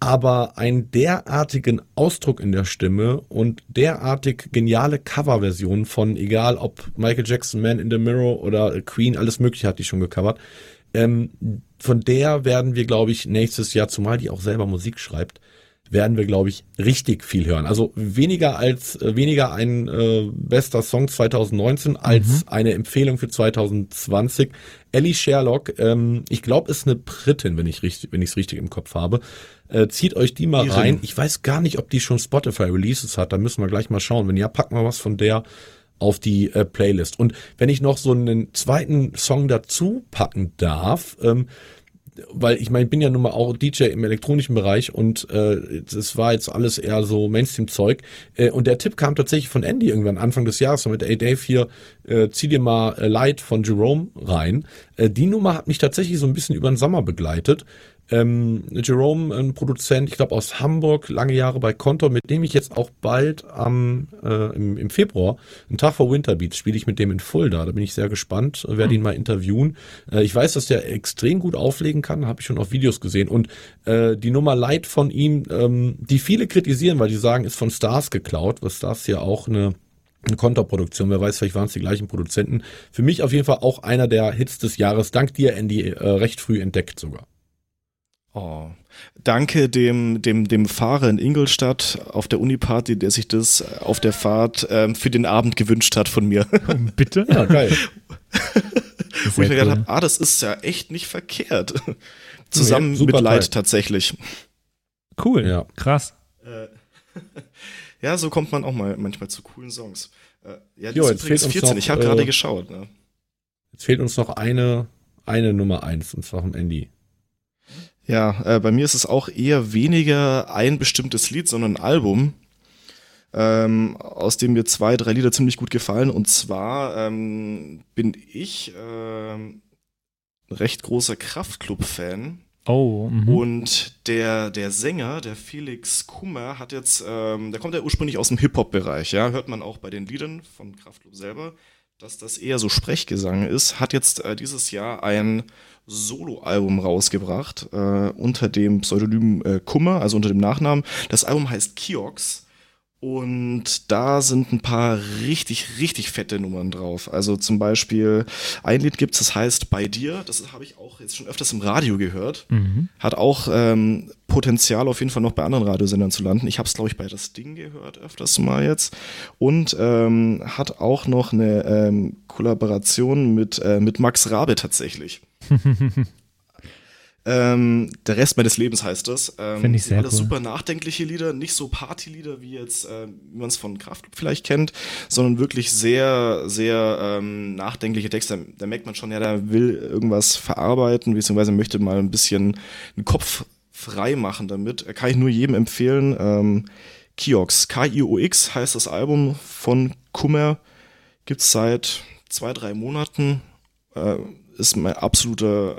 Aber einen derartigen Ausdruck in der Stimme und derartig geniale Coverversionen von, egal ob Michael Jackson, Man in the Mirror oder Queen, alles mögliche hat die schon gecovert. Ähm, von der werden wir, glaube ich, nächstes Jahr, zumal die auch selber Musik schreibt, werden wir, glaube ich, richtig viel hören. Also weniger als äh, weniger ein äh, bester Song 2019 als eine Empfehlung für 2020. Ellie Sherlock, ähm, ich glaube, ist eine Britin, wenn ich richtig, wenn ich es richtig im Kopf habe. Äh, zieht euch die mal Irin. rein. Ich weiß gar nicht, ob die schon Spotify Releases hat. Da müssen wir gleich mal schauen. Wenn ja, packen wir was von der auf die äh, Playlist. Und wenn ich noch so einen zweiten Song dazu packen darf, ähm, weil ich meine, ich bin ja nun mal auch DJ im elektronischen Bereich und äh, das war jetzt alles eher so Mainstream-Zeug. Äh, und der Tipp kam tatsächlich von Andy irgendwann Anfang des Jahres mit, ey Dave, hier, äh, zieh dir mal äh, Light von Jerome rein. Äh, die Nummer hat mich tatsächlich so ein bisschen über den Sommer begleitet. Ähm, Jerome, ein Produzent, ich glaube aus Hamburg, lange Jahre bei Konto, mit dem ich jetzt auch bald am äh, im, im Februar, einen Tag vor Winterbeats, spiele ich mit dem in Fulda. Da bin ich sehr gespannt, äh, werde ihn mal interviewen. Äh, ich weiß, dass der extrem gut auflegen kann, habe ich schon auf Videos gesehen. Und äh, die Nummer Light von ihm, ähm, die viele kritisieren, weil die sagen, ist von Stars geklaut, was Stars ja auch eine eine Konterproduktion, wer weiß, vielleicht waren es die gleichen Produzenten. Für mich auf jeden Fall auch einer der Hits des Jahres, dank dir, Andy, äh, recht früh entdeckt sogar. Oh. Danke dem, dem, dem Fahrer in Ingolstadt auf der Uniparty, der sich das auf der Fahrt ähm, für den Abend gewünscht hat von mir. [laughs] Bitte? Ja, geil. [laughs] Wo ich mir gedacht cool. habe, ah, das ist ja echt nicht verkehrt. [laughs] Zusammen super mit Light Teil. tatsächlich. Cool, Ja. krass. Ja, so kommt man auch mal manchmal zu coolen Songs. Äh, ja, die Jo, ist jetzt übrigens fehlt uns 14. noch, ich habe äh, gerade geschaut. Ne? Jetzt fehlt uns noch eine, eine Nummer eins, und zwar vom Andy. Ja, äh, bei mir ist es auch eher weniger ein bestimmtes Lied, sondern ein Album, ähm, aus dem mir zwei, drei Lieder ziemlich gut gefallen. Und zwar ähm, bin ich ähm, ein recht großer Kraftklub-Fan. Oh, mhm. Und der, der Sänger, der Felix Kummer, hat jetzt, ähm, der kommt ja ursprünglich aus dem Hip-Hop-Bereich, ja, hört man auch bei den Liedern von Kraftklub selber, dass das eher so Sprechgesang ist, hat jetzt äh, dieses Jahr ein Soloalbum rausgebracht, äh, unter dem Pseudonym äh, Kummer, also unter dem Nachnamen. Das Album heißt Kiox. Und da sind ein paar richtig, richtig fette Nummern drauf. Also zum Beispiel ein Lied gibt's, das heißt Bei dir. Das habe ich auch jetzt schon öfters im Radio gehört. Mhm. Hat auch ähm, Potenzial auf jeden Fall noch bei anderen Radiosendern zu landen. Ich habe es, glaube ich, bei Das Ding gehört öfters mal jetzt. Und ähm, hat auch noch eine ähm, Kollaboration mit, äh, mit Max Rabe tatsächlich. [laughs] ähm, der Rest meines Lebens heißt das. Ähm, Finde ich sehr alles cool. super nachdenkliche Lieder, nicht so Partylieder wie jetzt, äh, wie man es von Kraftklub vielleicht kennt, sondern wirklich sehr, sehr ähm, nachdenkliche Texte. Da merkt man schon, ja, der will irgendwas verarbeiten, beziehungsweise möchte mal ein bisschen den Kopf frei machen damit. Äh, Kann ich nur jedem empfehlen. Ähm, Kiox, K-I-O-X heißt das Album von Kummer. Gibt's seit zwei, drei Monaten. Äh, ist mein absoluter,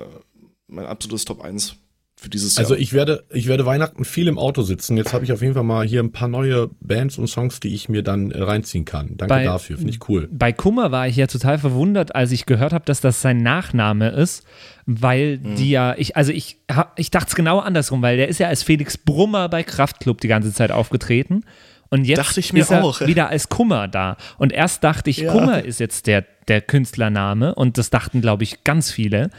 mein absolutes Top 1 für dieses Also Jahr. ich werde, ich werde Weihnachten viel im Auto sitzen. Jetzt habe ich auf jeden Fall mal hier ein paar neue Bands und Songs, die ich mir dann äh, reinziehen kann. Danke Bei- dafür, finde ich cool. Bei Kummer war ich ja total verwundert, als ich gehört habe, dass das sein Nachname ist, weil Mhm. die ja, ich, also ich, hab- ich dachte es genau andersrum, weil der ist ja als Felix Brummer bei Kraftklub die ganze Zeit aufgetreten. Und jetzt Dachte ich mir ist er auch. wieder als Kummer da. Und erst dachte ich, Ja. Kummer ist jetzt der, der Künstlername und das dachten, glaube ich, ganz viele.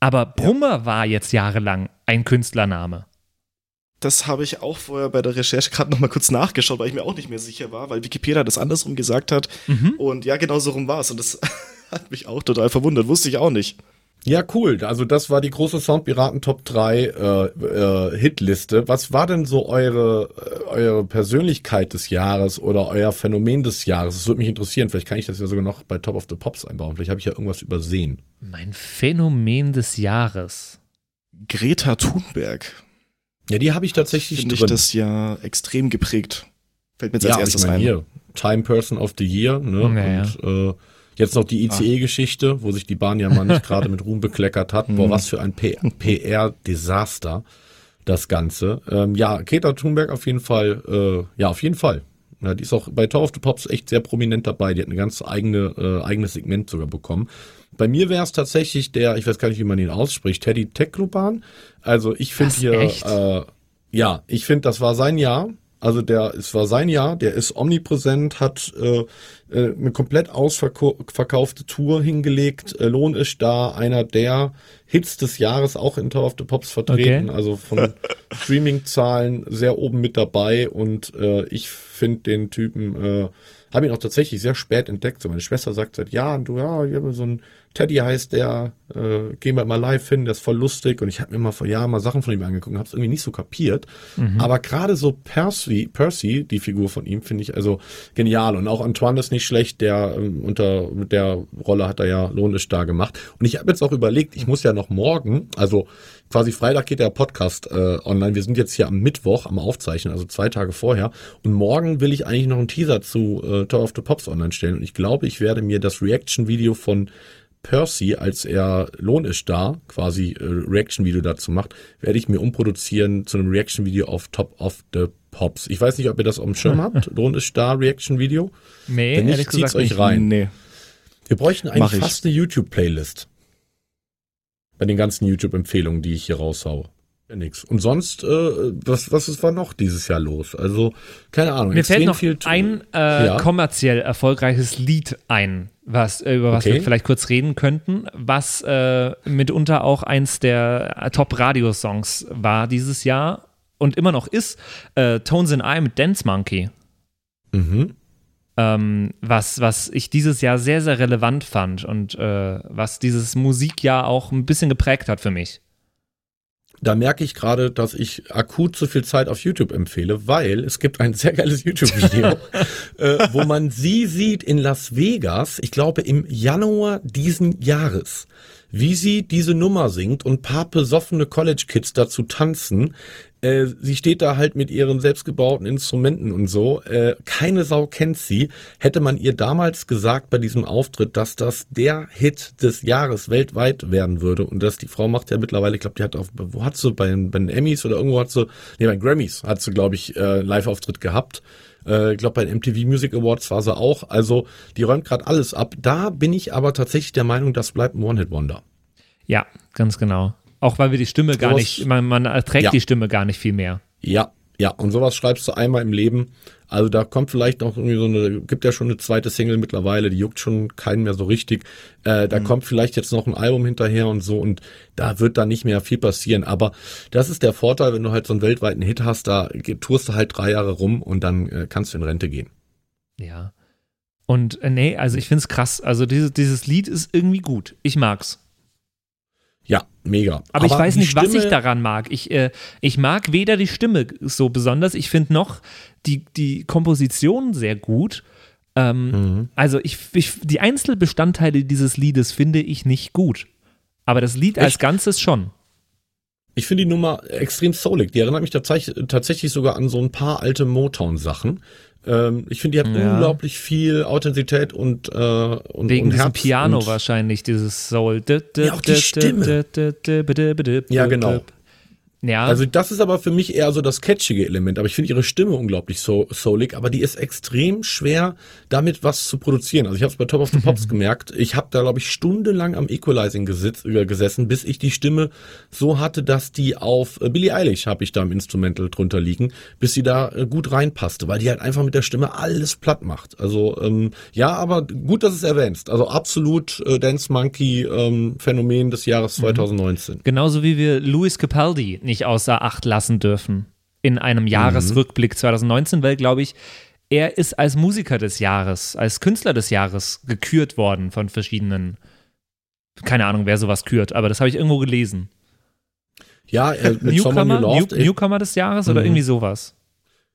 Aber Brummer war jetzt jahrelang ein Künstlername. Das habe ich auch vorher bei der Recherche gerade nochmal kurz nachgeschaut, weil ich mir auch nicht mehr sicher war, weil Wikipedia das andersrum gesagt hat. Mhm. Und ja, genau so rum war es. Und das [laughs] Hat mich auch total verwundert, wusste ich auch nicht. Ja, cool. Also das war die große Soundpiraten Top 3 äh, äh, Hitliste. Was war denn so eure, äh, eure Persönlichkeit des Jahres oder euer Phänomen des Jahres? Das würde mich interessieren. Vielleicht kann ich das ja sogar noch bei Top of the Pops einbauen. Vielleicht habe ich ja irgendwas übersehen. Mein Phänomen des Jahres. Greta Thunberg. Ja, die habe ich tatsächlich Finde ich das ja extrem geprägt. Fällt mir jetzt ja, als erstes ich mein, ein. hier, Time Person of the Year, ne? Naja. Und äh, jetzt noch die ICE-Geschichte, wo sich die Bahn ja mal nicht gerade mit Ruhm bekleckert hat. Boah, [laughs] Mhm. was für ein PR-Desaster, das Ganze. Ähm, ja, Greta Thunberg auf jeden Fall, äh, ja, auf jeden Fall. Ja, die ist auch bei Tower of the Pops echt sehr prominent dabei. Die hat eine ganz eigene, äh, eigenes Segment sogar bekommen. Bei mir wäre es tatsächlich der, ich weiß gar nicht, wie man ihn ausspricht, Teddy Tekloban. Also ich finde hier, echt? äh, ja, ich finde, das war sein Jahr. Also der, es war sein Jahr, der ist omnipräsent, hat äh, äh, eine komplett ausverkaufte Tour hingelegt. Äh, Lohn ist da, einer der Hits des Jahres, auch in Tower of the Pops vertreten. Okay. Also von Streaming-Zahlen sehr oben mit dabei und äh, ich finde den Typen, äh, habe ihn auch tatsächlich sehr spät entdeckt. So meine Schwester sagt seit Jahren, du, ja, ich habe so ein Teddy heißt der, äh, gehen wir mal live hin, der ist voll lustig und ich habe mir mal vor Jahren mal Sachen von ihm angeguckt und habe es irgendwie nicht so kapiert. Aber gerade so Percy, Percy, die Figur von ihm, finde ich also genial und auch Antoine ist nicht schlecht, der ähm, unter mit der Rolle hat er ja Lohn ist da gemacht und ich habe jetzt auch überlegt, ich muss ja noch morgen, also quasi Freitag geht der Podcast äh, online. Wir sind jetzt hier am Mittwoch am Aufzeichnen, also zwei Tage vorher. Und morgen will ich eigentlich noch einen Teaser zu äh, Tower of the Pops online stellen. Und ich glaube, ich werde mir das Reaction-Video von Percy, als er Lohn ist da, quasi äh, Reaction-Video dazu macht, werde ich mir umproduzieren zu einem Reaction-Video auf Top of the Pops. Ich weiß nicht, ob ihr das auf dem Schirm [laughs] habt. Lohn ist da, Reaction-Video. Nee, Wenn nicht, ehrlich zieht's gesagt euch nicht. rein. Nee. Wir bräuchten eigentlich ich. fast eine YouTube-Playlist. Bei den ganzen YouTube-Empfehlungen, die ich hier raushaue. Ja, nix. Und sonst, äh, was, was ist, war noch dieses Jahr los? Also, keine Ahnung. Mir fällt noch viel- ein äh, Ja. kommerziell erfolgreiches Lied ein, was, äh, über was Okay. wir vielleicht kurz reden könnten, was äh, mitunter auch eins der Top-Radio-Songs war dieses Jahr und immer noch ist. Äh, Tones in Eye mit Dance Monkey. Mhm. ähm, was, was ich dieses Jahr sehr, sehr relevant fand und äh, was dieses Musikjahr auch ein bisschen geprägt hat für mich. Da merke ich gerade, dass ich akut zu viel Zeit auf YouTube empfehle, weil es gibt ein sehr geiles [laughs] YouTube-Video, äh, wo man sie sieht in Las Vegas, ich glaube im Januar diesen Jahres, wie sie diese Nummer singt und paar besoffene College-Kids dazu tanzen. Äh, sie steht da halt mit ihren selbstgebauten Instrumenten und so. Äh, keine Sau kennt sie. Hätte man ihr damals gesagt bei diesem Auftritt, dass das der Hit des Jahres weltweit werden würde und dass die Frau macht ja mittlerweile, ich glaube, die hat auf, wo hat sie bei, den- bei den Emmys oder irgendwo hat sie, nee, bei den Grammys hat sie, glaube ich, äh, Live-Auftritt gehabt. Äh, ich glaube, bei den MTV Music Awards war sie auch. Also, die räumt gerade alles ab. Da bin ich aber tatsächlich der Meinung, das bleibt ein One-Hit-Wonder. Ja, ganz genau. Auch weil wir die Stimme gar Sowas- nicht, man, man erträgt Ja. die Stimme gar nicht viel mehr. Ja, ja, und sowas schreibst du einmal im Leben. Also da kommt vielleicht noch irgendwie so eine, gibt ja schon eine zweite Single mittlerweile, die juckt schon keinen mehr so richtig. Äh, da kommt vielleicht jetzt noch ein Album hinterher und so und da wird dann nicht mehr viel passieren. Aber das ist der Vorteil, wenn du halt so einen weltweiten Hit hast, da tourst du halt drei Jahre rum und dann äh, kannst du in Rente gehen. Ja. Und äh, nee, also ich finde es krass. Also dieses, dieses Lied ist irgendwie gut. Ich mag's. Ja, mega. Aber, ich weiß nicht, was ich Stimme- daran mag. Ich, äh, ich mag weder die Stimme so besonders, ich finde noch die, die Komposition sehr gut. Ähm, Mhm. Also ich, ich, die Einzelbestandteile dieses Liedes finde ich nicht gut. Aber das Lied als? Ganzes schon. Ich finde die Nummer extrem soulig. Die erinnert mich tatsächlich, tatsächlich sogar an so ein paar alte Motown-Sachen. Ähm, ich finde, die hat Ja. unglaublich viel Authentizität und, äh, und, Wegen und diesem Piano und, wahrscheinlich, dieses Soul. Ja, auch die Stimme. Ja, genau. Ja, Also das ist aber für mich eher so das catchige Element, aber ich finde ihre Stimme unglaublich so soulig, aber die ist extrem schwer, damit was zu produzieren. Also ich habe es bei Top of the Pops gemerkt, ich habe da glaube ich stundenlang am Equalizing gesitz, äh, gesessen, bis ich die Stimme so hatte, dass die auf äh, Billie Eilish habe ich da im Instrumental drunter liegen, bis sie da äh, gut reinpasste, weil die halt einfach mit der Stimme alles platt macht. Also ähm, ja, aber gut, dass es erwähnst. Also absolut äh, Dance Monkey ähm, Phänomen des Jahres 2019. genauso wie wir Louis Capaldi nicht außer Acht lassen dürfen in einem Jahresrückblick 2019, weil, glaube ich, er ist als Musiker des Jahres, als Künstler des Jahres gekürt worden von verschiedenen. Keine Ahnung, wer sowas kürt, aber das habe ich irgendwo gelesen. Ja, äh, mit Newcomer, New, Loved, ich- Newcomer des Jahres oder Mhm. irgendwie sowas.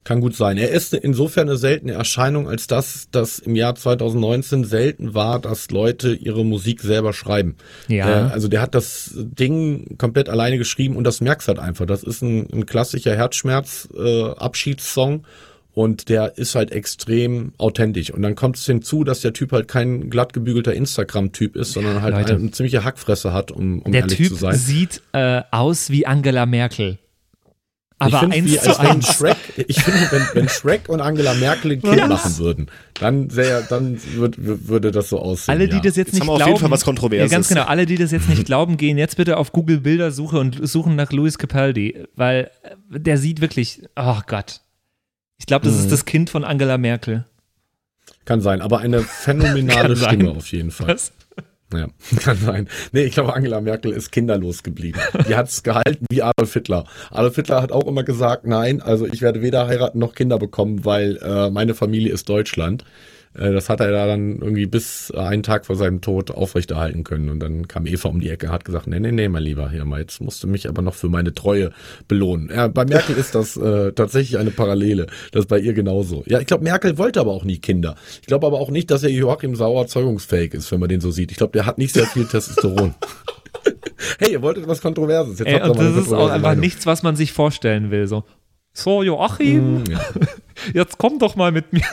Kann gut sein. Er ist insofern eine seltene Erscheinung, als dass das im Jahr 2019 selten war, dass Leute ihre Musik selber schreiben. Ja. Äh, also der hat das Ding komplett alleine geschrieben und das merkst halt einfach. Das ist ein, ein klassischer Herzschmerz-Abschiedssong und der ist halt extrem authentisch. Und dann kommt es hinzu, dass der Typ halt kein glatt gebügelter Instagram-Typ ist, sondern halt Leute. eine, ziemliche Hackfresse hat, um, um Der ehrlich Typ zu sein. sieht äh, aus wie Angela Merkel. Aber ich finde, eins wie zu eins. Shrek, ich finde, wenn, wenn Shrek und Angela Merkel ein Kind machen würden, dann sehr, dann würd, würde das so aussehen. Alle, die ja. das jetzt, Jetzt nicht haben wir auf glauben, jeden Fall was Kontroverses. Ja, ganz genau. Alle, die das jetzt nicht glauben, gehen jetzt bitte auf Google Bildersuche und suchen nach Louis Capaldi, weil äh, der sieht wirklich, oh Gott. Ich glaube, das Mhm. ist das Kind von Angela Merkel. Kann sein, aber eine phänomenale [laughs] sein. Stimme auf jeden Fall. Was? Ja, [laughs] kann sein. Nee, ich glaube, Angela Merkel ist kinderlos geblieben. Die hat's [laughs] gehalten wie Adolf Hitler. Adolf Hitler hat auch immer gesagt, nein, also ich werde weder heiraten noch Kinder bekommen, weil äh, meine Familie ist Deutschland. Äh, das hat er da dann irgendwie bis äh, einen Tag vor seinem Tod aufrechterhalten können. Und dann kam Eva um die Ecke und hat gesagt, nee, nee, nee, mein Lieber, hier mal, jetzt musst du mich aber noch für meine Treue belohnen. Ja, bei Merkel [laughs] ist das äh, tatsächlich eine Parallele. Das ist bei ihr genauso. Ja, ich glaube, Merkel wollte aber auch nie Kinder. Ich glaube aber auch nicht, dass er Joachim Sauer zeugungsfähig ist, wenn man den so sieht. Ich glaube, der hat nicht sehr viel Testosteron. [laughs] hey, ihr wolltet was Kontroverses. Jetzt Ey, habt ihr und das ist auch einfach Meinung. nichts, was man sich vorstellen will. So, so Joachim, Ja. [laughs] jetzt komm doch mal mit mir.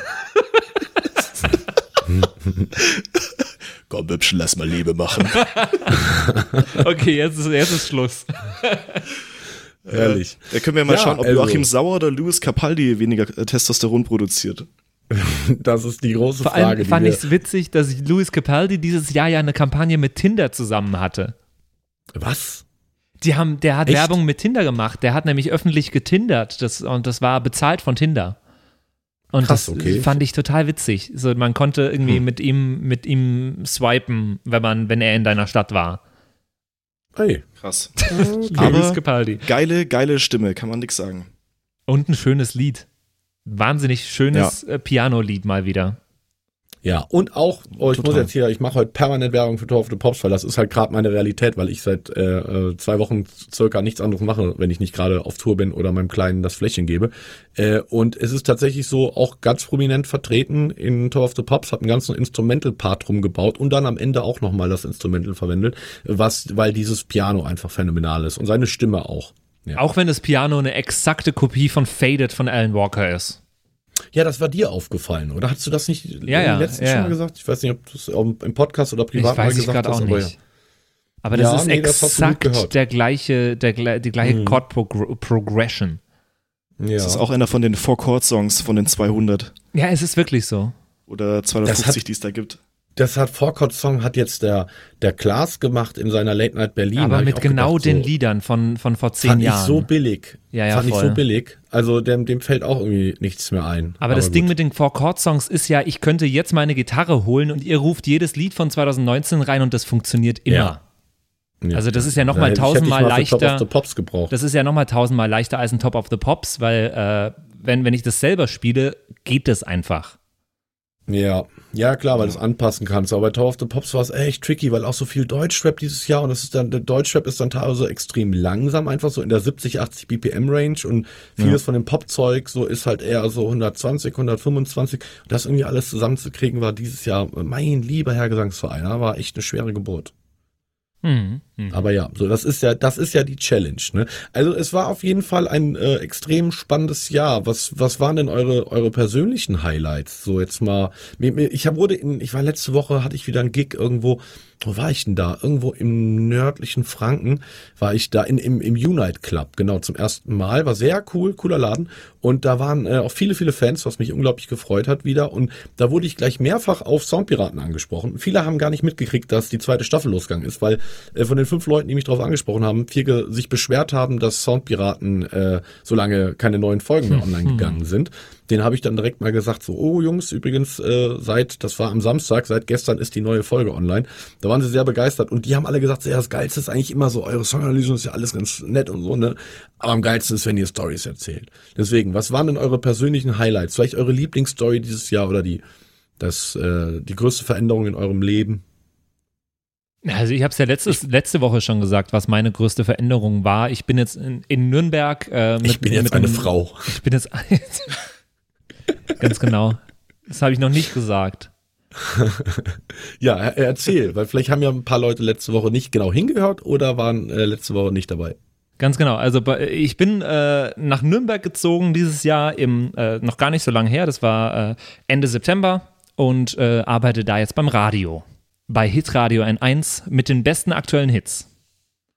[laughs] Komm, Hübschen, lass mal Liebe machen. [laughs] Okay, jetzt ist, jetzt ist Schluss. Ehrlich. Da können wir mal Ja, schauen, ob also- Joachim Sauer oder Louis Capaldi weniger äh, Testosteron produziert. [laughs] Das ist die große Vor Frage. allem die fand ich es witzig, dass Louis Capaldi dieses Jahr ja eine Kampagne mit Tinder zusammen hatte. Was? Die haben, der hat Echt? Werbung mit Tinder gemacht. Der hat nämlich öffentlich getindert das, und das war bezahlt von Tinder. Und Krass, das okay. fand ich total witzig. So, man konnte irgendwie Hm. mit ihm mit ihm swipen, wenn man, wenn er in deiner Stadt war. Hey. Krass. [laughs] Aber- Capaldi. Geile, geile Stimme, kann man nix sagen. Und ein schönes Lied. Wahnsinnig schönes äh, Piano-Lied mal wieder. Ja, und auch, oh, ich Total. muss jetzt hier, ich mache heute permanent Werbung für Tor of the Pops, weil das ist halt gerade meine Realität, weil ich seit äh, äh, zwei Wochen circa nichts anderes mache, wenn ich nicht gerade auf Tour bin oder meinem Kleinen das Fläschchen gebe. Äh, und es ist tatsächlich so auch ganz prominent vertreten in Tor of the Pops, hat einen ganzen Instrumental-Part rumgebaut und dann am Ende auch nochmal das Instrumental verwendet, was, weil dieses Piano einfach phänomenal ist und seine Stimme auch. Ja. Auch wenn das Piano eine exakte Kopie von Faded von Alan Walker ist. Ja, das war dir aufgefallen, oder? Hast du das nicht Ja, ja, im letzten ja, schon ja. mal gesagt? Ich weiß nicht, ob du es im Podcast oder privat mal weiß gesagt hast, auch aber nicht. Aber das Ja, ist nee, das exakt gehört. der gleiche, der, die gleiche Mhm. Chord Progr Progression. Ja. Das ist auch einer von den Four-Chord-Songs von den 200 Ja, es ist wirklich so. oder Das 250, hat- die es da gibt. Das hat Four Song hat jetzt der der Klaas gemacht in seiner Late Night Berlin. Aber mit genau gedacht, den so, Liedern von, von vor zehn Fand Jahren. ich so billig. Ja, ja, fand voll. ich so billig. Also dem, dem fällt auch irgendwie nichts mehr ein. Aber das Ding gut. mit den Four-Chord-Songs ist ja, ich könnte jetzt meine Gitarre holen und ihr ruft jedes Lied von 2019 rein und das funktioniert immer. Ja. Ja. Also das ist ja noch mal hätte ich- hätte ich tausendmal mal für Top leichter. of the Pops gebraucht. Das ist ja nochmal tausendmal leichter als ein Top of the Pops, weil äh, wenn, wenn ich das selber spiele, geht das einfach. Ja, ja klar, weil du es anpassen kannst. Aber bei Tower of the Pops war es echt tricky, weil auch so viel Deutschrap dieses Jahr und das ist dann, der Deutschrap ist dann teilweise extrem langsam, einfach so in der 70, 80 BPM Range und vieles von dem Popzeug so ist halt eher so 120, 125. Und das irgendwie alles zusammenzukriegen war dieses Jahr, mein lieber Herr Gesangsverein, da war echt eine schwere Geburt. Hm. Hm. Aber ja, so das ist ja, das ist ja die Challenge. Ne? Also es war auf jeden Fall ein äh, extrem spannendes Jahr. Was, was waren denn eure, eure persönlichen Highlights? So jetzt mal, ich hab, wurde in, ich war letzte Woche hatte ich wieder einen Gig irgendwo. Wo war ich denn da? Irgendwo im nördlichen Franken war ich da in, im, im Unite Club, genau, zum ersten Mal. War sehr cool, cooler Laden. Und da waren äh, auch viele, viele Fans, was mich unglaublich gefreut hat wieder. Und da wurde ich gleich mehrfach auf Soundpiraten angesprochen. Viele haben gar nicht mitgekriegt, dass die zweite Staffel losgegangen ist, weil äh, von den den fünf Leuten, die mich darauf angesprochen haben, vier sich beschwert haben, dass Soundpiraten äh, so lange keine neuen Folgen mehr online gegangen sind. Den habe ich dann direkt mal gesagt, so, oh Jungs, übrigens, äh, seit, das war am Samstag, seit gestern ist die neue Folge online. Da waren sie sehr begeistert und die haben alle gesagt, ja, das Geilste ist eigentlich immer so, eure Songanalysen ist ja alles ganz nett und so, ne? Aber am geilsten ist, wenn ihr Stories erzählt. Deswegen, was waren denn eure persönlichen Highlights? Vielleicht eure Lieblingsstory dieses Jahr oder die, das, äh, die größte Veränderung in eurem Leben? Also ich habe es ja letztes, letzte Woche schon gesagt, was meine größte Veränderung war. Ich bin jetzt in, in Nürnberg. Äh, mit, ich bin jetzt eine einem, Frau. Ich bin jetzt [laughs] ganz genau. Das habe ich noch nicht gesagt. ja, erzähl, weil vielleicht haben ja ein paar Leute letzte Woche nicht genau hingehört oder waren äh, letzte Woche nicht dabei. Ganz genau. Also ich bin äh, nach Nürnberg gezogen dieses Jahr im äh, noch gar nicht so lange her. Das war äh, Ende September und äh, arbeite da jetzt beim Radio bei Hitradio N1 mit den besten aktuellen Hits.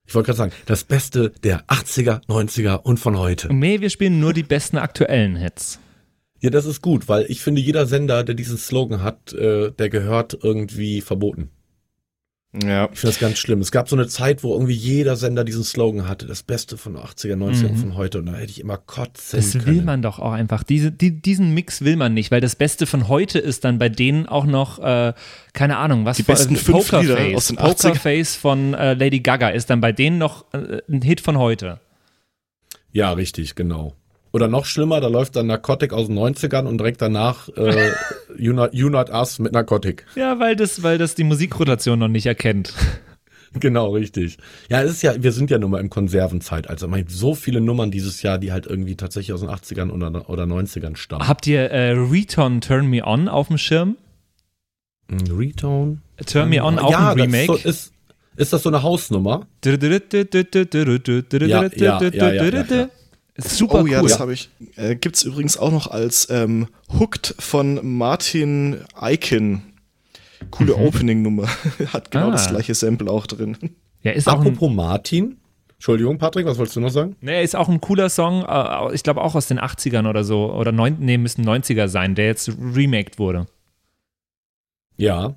Ich wollte gerade sagen, das Beste der 80er, 90er und von heute. Nee, wir spielen nur die besten aktuellen Hits. Ja, das ist gut, weil ich finde, jeder Sender, der diesen Slogan hat, äh, der gehört irgendwie verboten. Ja. Ich finde das ganz schlimm. Es gab so eine Zeit, wo irgendwie jeder Sender diesen Slogan hatte, das Beste von 80er, 90er mhm. von heute. Und da hätte ich immer kotzen Das können. will man doch auch einfach. Diese, die, diesen Mix will man nicht, weil das Beste von heute ist dann bei denen auch noch, äh, keine Ahnung, was die besten äh, fünf Pokerface. aus den Pokerface von äh, Lady Gaga ist dann bei denen noch äh, ein Hit von heute. Ja, richtig, genau. Oder noch schlimmer, da läuft dann Narcotic aus den 90ern und direkt danach äh, you, not, you Not Us mit Narcotic. Ja, weil das, weil das die Musikrotation noch nicht erkennt. Genau, richtig. Ja, es ist ja, wir sind ja nun mal im Konservenzeitalter. Man hat so viele Nummern dieses Jahr, die halt irgendwie tatsächlich aus den 80ern oder, oder 90ern stammen. Habt ihr äh, Return Turn Me On auf dem Schirm? Return? Turn Me On, auch ja, ein Remake. Das ist, ist das so eine Hausnummer? ja, ja, ja, ja, ja. Super oh ja, cool. das habe ich. Äh, Gibt es übrigens auch noch als ähm, Hooked von Martin Eichen. Coole mhm. Opening-Nummer. [laughs] Hat genau ah. das gleiche Sample auch drin. Ja, ist Apropos auch ein, Martin. Entschuldigung, Patrick, was wolltest du noch sagen? Nee, ist auch ein cooler Song, äh, ich glaube auch aus den 80ern oder so. Oder neun, nee, müssen 90er sein, der jetzt remaked wurde. Ja,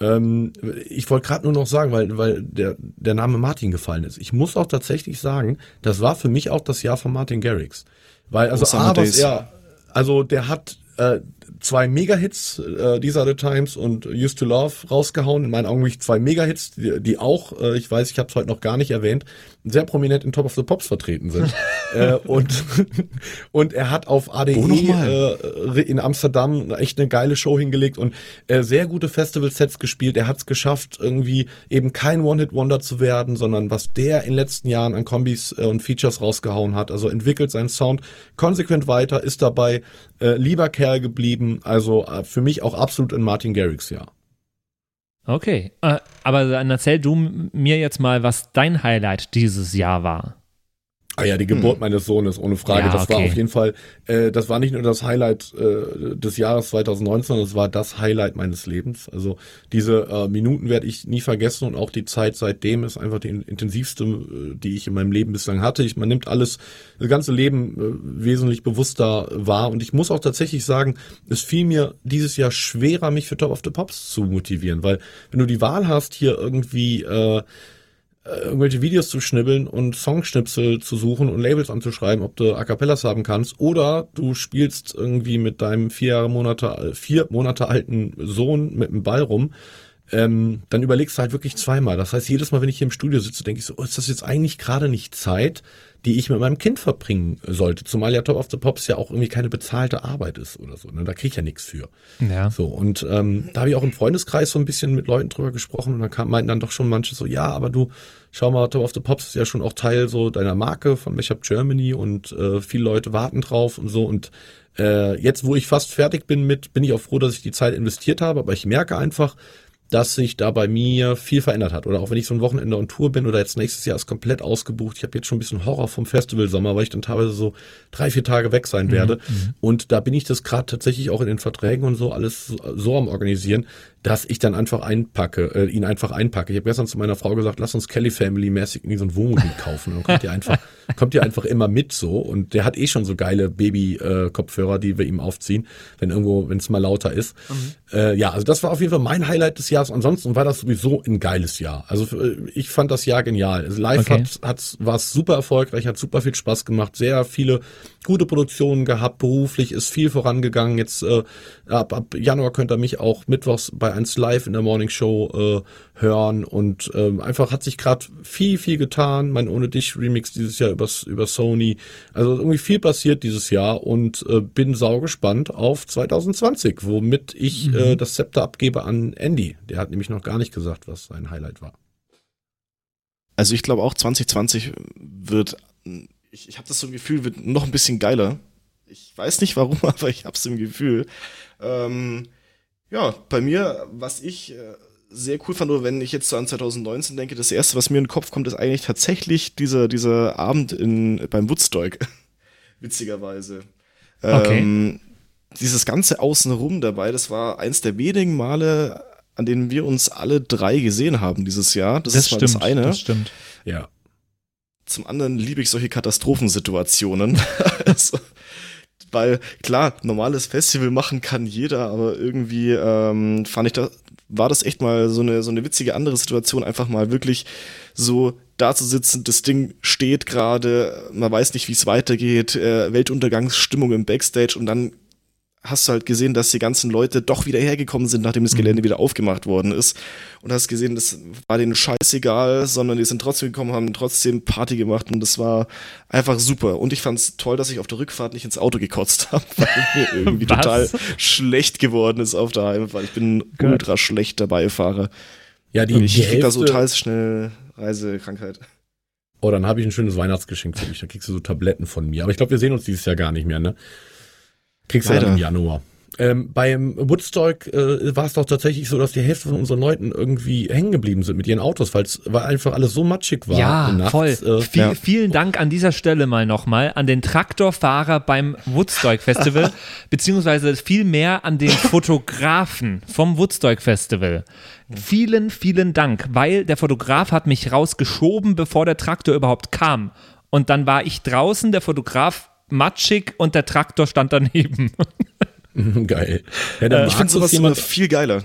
ähm, ich wollte gerade nur noch sagen, weil, weil der, der Name Martin gefallen ist. Ich muss auch tatsächlich sagen, das war für mich auch das Jahr von Martin Garrix. Weil, also, oh, A, was er, also der hat äh, zwei Mega-Hits, äh, These Are the Times und Used to Love rausgehauen. In meinen Augen wirklich zwei Mega-Hits, die, die auch, äh, ich weiß, ich habe es heute noch gar nicht erwähnt, sehr prominent in Top of the Pops vertreten sind. [laughs] äh, und, [laughs] und er hat auf ADE äh, in Amsterdam echt eine geile Show hingelegt und äh, sehr gute Festival-Sets gespielt. Er hat es geschafft, irgendwie eben kein One-Hit-Wonder zu werden, sondern was der in den letzten Jahren an Kombis äh, und Features rausgehauen hat. Also entwickelt seinen Sound konsequent weiter, ist dabei äh, lieber Kerl geblieben. Also äh, für mich auch absolut ein Martin Garrix Jahr. Okay, äh, aber dann erzähl du mir jetzt mal, was dein Highlight dieses Jahr war. Ah ja, die Geburt hm. meines Sohnes, ohne Frage. Ja, das okay. war auf jeden Fall, äh, das war nicht nur das Highlight äh, des Jahres 2019, das war das Highlight meines Lebens. Also diese äh, Minuten werde ich nie vergessen und auch die Zeit seitdem ist einfach die intensivste, äh, die ich in meinem Leben bislang hatte. Ich, man nimmt alles, das ganze Leben äh, wesentlich bewusster wahr und ich muss auch tatsächlich sagen, es fiel mir dieses Jahr schwerer, mich für Top of the Pops zu motivieren, weil wenn du die Wahl hast, hier irgendwie äh, irgendwelche Videos zu schnibbeln und Songschnipsel zu suchen und Labels anzuschreiben, ob du A Cappellas haben kannst, oder du spielst irgendwie mit deinem vier Monate, vier Monate alten Sohn mit dem Ball rum, ähm, dann überlegst du halt wirklich zweimal. Das heißt, jedes Mal, wenn ich hier im Studio sitze, denke ich so, oh, ist das jetzt eigentlich gerade nicht Zeit, die ich mit meinem Kind verbringen sollte. Zumal ja Top of the Pops ja auch irgendwie keine bezahlte Arbeit ist oder so. Ne? Da kriege ich ja nichts für. Ja. So, und ähm, da habe ich auch im Freundeskreis so ein bisschen mit Leuten drüber gesprochen und dann kam, meinten dann doch schon manche so, ja, aber du, schau mal, Top of the Pops ist ja schon auch Teil so deiner Marke von Mashup Germany und äh, viele Leute warten drauf und so. Und äh, jetzt, wo ich fast fertig bin mit, bin ich auch froh, dass ich die Zeit investiert habe, aber ich merke einfach, dass sich da bei mir viel verändert hat. Oder auch wenn ich so ein Wochenende on Tour bin oder jetzt nächstes Jahr ist komplett ausgebucht. Ich habe jetzt schon ein bisschen Horror vom Festival Sommer, weil ich dann teilweise so drei, vier Tage weg sein werde. Mhm. mhm. Und da bin ich das gerade tatsächlich auch in den Verträgen und so alles so am Organisieren, dass ich dann einfach einpacke, äh, ihn einfach einpacke. Ich habe gestern zu meiner Frau gesagt, lass uns Kelly Family mäßig irgendwie so ein Wohnmobil [laughs] kaufen. Und dann kommt ihr einfach, kommt ihr einfach immer mit so. Und der hat eh schon so geile Baby-Kopfhörer, äh, die wir ihm aufziehen, wenn irgendwo, wenn es mal lauter ist. Mhm. Äh, ja, also das war auf jeden Fall mein Highlight des Jahres Jahres. Ansonsten war das sowieso ein geiles Jahr. Also äh, ich fand das Jahr genial. Also live Okay. hat, hat, war es super erfolgreich, hat super viel Spaß gemacht, sehr viele gute Produktionen gehabt, beruflich ist viel vorangegangen. Jetzt äh, ab, ab Januar könnt ihr mich auch mittwochs bei 1 Live in der Morning Show äh, hören und ähm, einfach hat sich gerade viel, viel getan. Mein Ohne Dich Remix dieses Jahr übers, über Sony. Also irgendwie viel passiert dieses Jahr und äh, bin sau gespannt auf 2020, womit ich äh, das Zepter abgebe an Andy. Der hat nämlich noch gar nicht gesagt, was sein Highlight war. Also ich glaube auch 2020 wird, ich, ich habe das so ein Gefühl, wird noch ein bisschen geiler. Ich weiß nicht warum, [laughs] aber ich habe es im Gefühl. Ähm, ja, bei mir, was ich äh, sehr cool fand, oder wenn ich jetzt so an 2019 denke, das erste, was mir in den Kopf kommt, ist eigentlich tatsächlich dieser, dieser Abend in, beim Woodstock. [laughs] Witzigerweise. Okay. Ähm, dieses ganze Außenrum dabei, das war eins der wenigen Male, an denen wir uns alle drei gesehen haben dieses Jahr. Das, ist mal das eine. Das stimmt. Ja. Zum anderen liebe ich solche Katastrophensituationen. [laughs] also, weil klar, normales Festival machen kann jeder, aber irgendwie ähm, fand ich da war das echt mal so eine so eine witzige andere Situation, einfach mal wirklich so da zu sitzen, das Ding steht gerade, man weiß nicht, wie es weitergeht, äh, Weltuntergangsstimmung im Backstage und dann hast du halt gesehen, dass die ganzen Leute doch wieder hergekommen sind, nachdem das Gelände wieder aufgemacht worden ist. Und hast gesehen, das war denen scheißegal, sondern die sind trotzdem gekommen, haben trotzdem Party gemacht und das war einfach super. Und ich fand's toll, dass ich auf der Rückfahrt nicht ins Auto gekotzt habe, [laughs] weil mir irgendwie [laughs] Was? total schlecht geworden ist auf der Heimfahrt. Ich bin Gott. ultra schlechter Beifahrer. Ja, die, Ich die krieg da so total schnell Reisekrankheit. Oh, dann habe ich ein schönes Weihnachtsgeschenk für dich. Da kriegst du so Tabletten von mir. Aber ich glaube, wir sehen uns dieses Jahr gar nicht mehr, ne? Kriegst du Leider. dann im Januar. Ähm, beim Woodstock äh, war es doch tatsächlich so, dass die Hälfte von unseren Leuten irgendwie hängen geblieben sind mit ihren Autos, weil es weil einfach alles so matschig war. Ja, nachts, voll. Äh, Viel, ja. Vielen Dank an dieser Stelle mal nochmal an den Traktorfahrer beim Woodstock Festival, [laughs] beziehungsweise viel mehr an den Fotografen vom Woodstock Festival. Vielen, vielen Dank, weil der Fotograf hat mich rausgeschoben, bevor der Traktor überhaupt kam. Und dann war ich draußen, der Fotograf matschig und der Traktor stand daneben. Geil. Ja, der Ich finde Markus sowas immer jemand, viel geiler.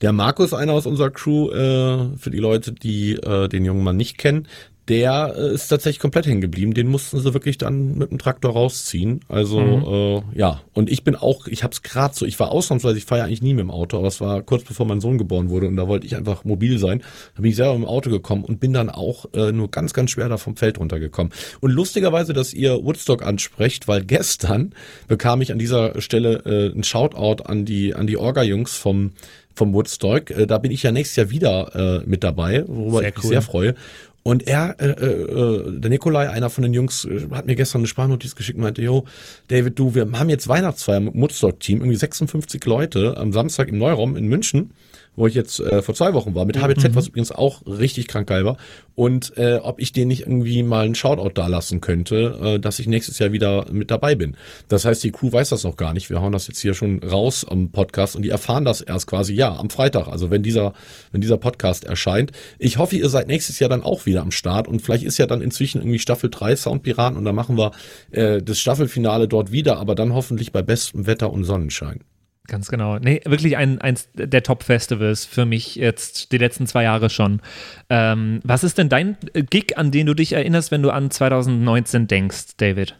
Der Markus, einer aus unserer Crew, äh, für die Leute, die äh, den jungen Mann nicht kennen, der äh, ist tatsächlich komplett hängen geblieben. Den mussten sie wirklich dann mit dem Traktor rausziehen. Also äh, ja, und ich bin auch, ich habe es gerade so, ich war ausnahmsweise, ich fahre ja eigentlich nie mit dem Auto, aber es war kurz bevor mein Sohn geboren wurde und da wollte ich einfach mobil sein. Da bin ich selber mit dem Auto gekommen und bin dann auch äh, nur ganz, ganz schwer da vom Feld runtergekommen. Und lustigerweise, dass ihr Woodstock ansprecht, weil gestern bekam ich an dieser Stelle äh, ein Shoutout an die an die Orga-Jungs vom vom Woodstock. Äh, da bin ich ja nächstes Jahr wieder äh, mit dabei, worüber Sehr ich mich cool. sehr freue. Und er, äh, äh, der Nikolai, einer von den Jungs, äh, hat mir gestern eine Sprachnotiz geschickt und meinte, yo, David, du, wir haben jetzt Weihnachtsfeier mit Woodstock-Team, irgendwie 56 Leute am Samstag im Neuraum in München, wo ich jetzt äh, vor zwei Wochen war, mit HBZ, was übrigens auch richtig krank geil war. Und äh, ob ich denen nicht irgendwie mal einen Shoutout da lassen könnte, äh, dass ich nächstes Jahr wieder mit dabei bin. Das heißt, die Crew weiß das noch gar nicht. Wir hauen das jetzt hier schon raus am Podcast und die erfahren das erst quasi, ja, am Freitag, also wenn dieser, wenn dieser Podcast erscheint. Ich hoffe, ihr seid nächstes Jahr dann auch wieder am Start und vielleicht ist ja dann inzwischen irgendwie Staffel 3 Soundpiraten und dann machen wir äh, das Staffelfinale dort wieder, aber dann hoffentlich bei bestem Wetter und Sonnenschein. Ganz genau. Nee, wirklich ein, eins der Top-Festivals für mich jetzt die letzten zwei Jahre schon. Ähm, was ist denn dein äh, Gig, an den du dich erinnerst, wenn du an 2019 denkst, David?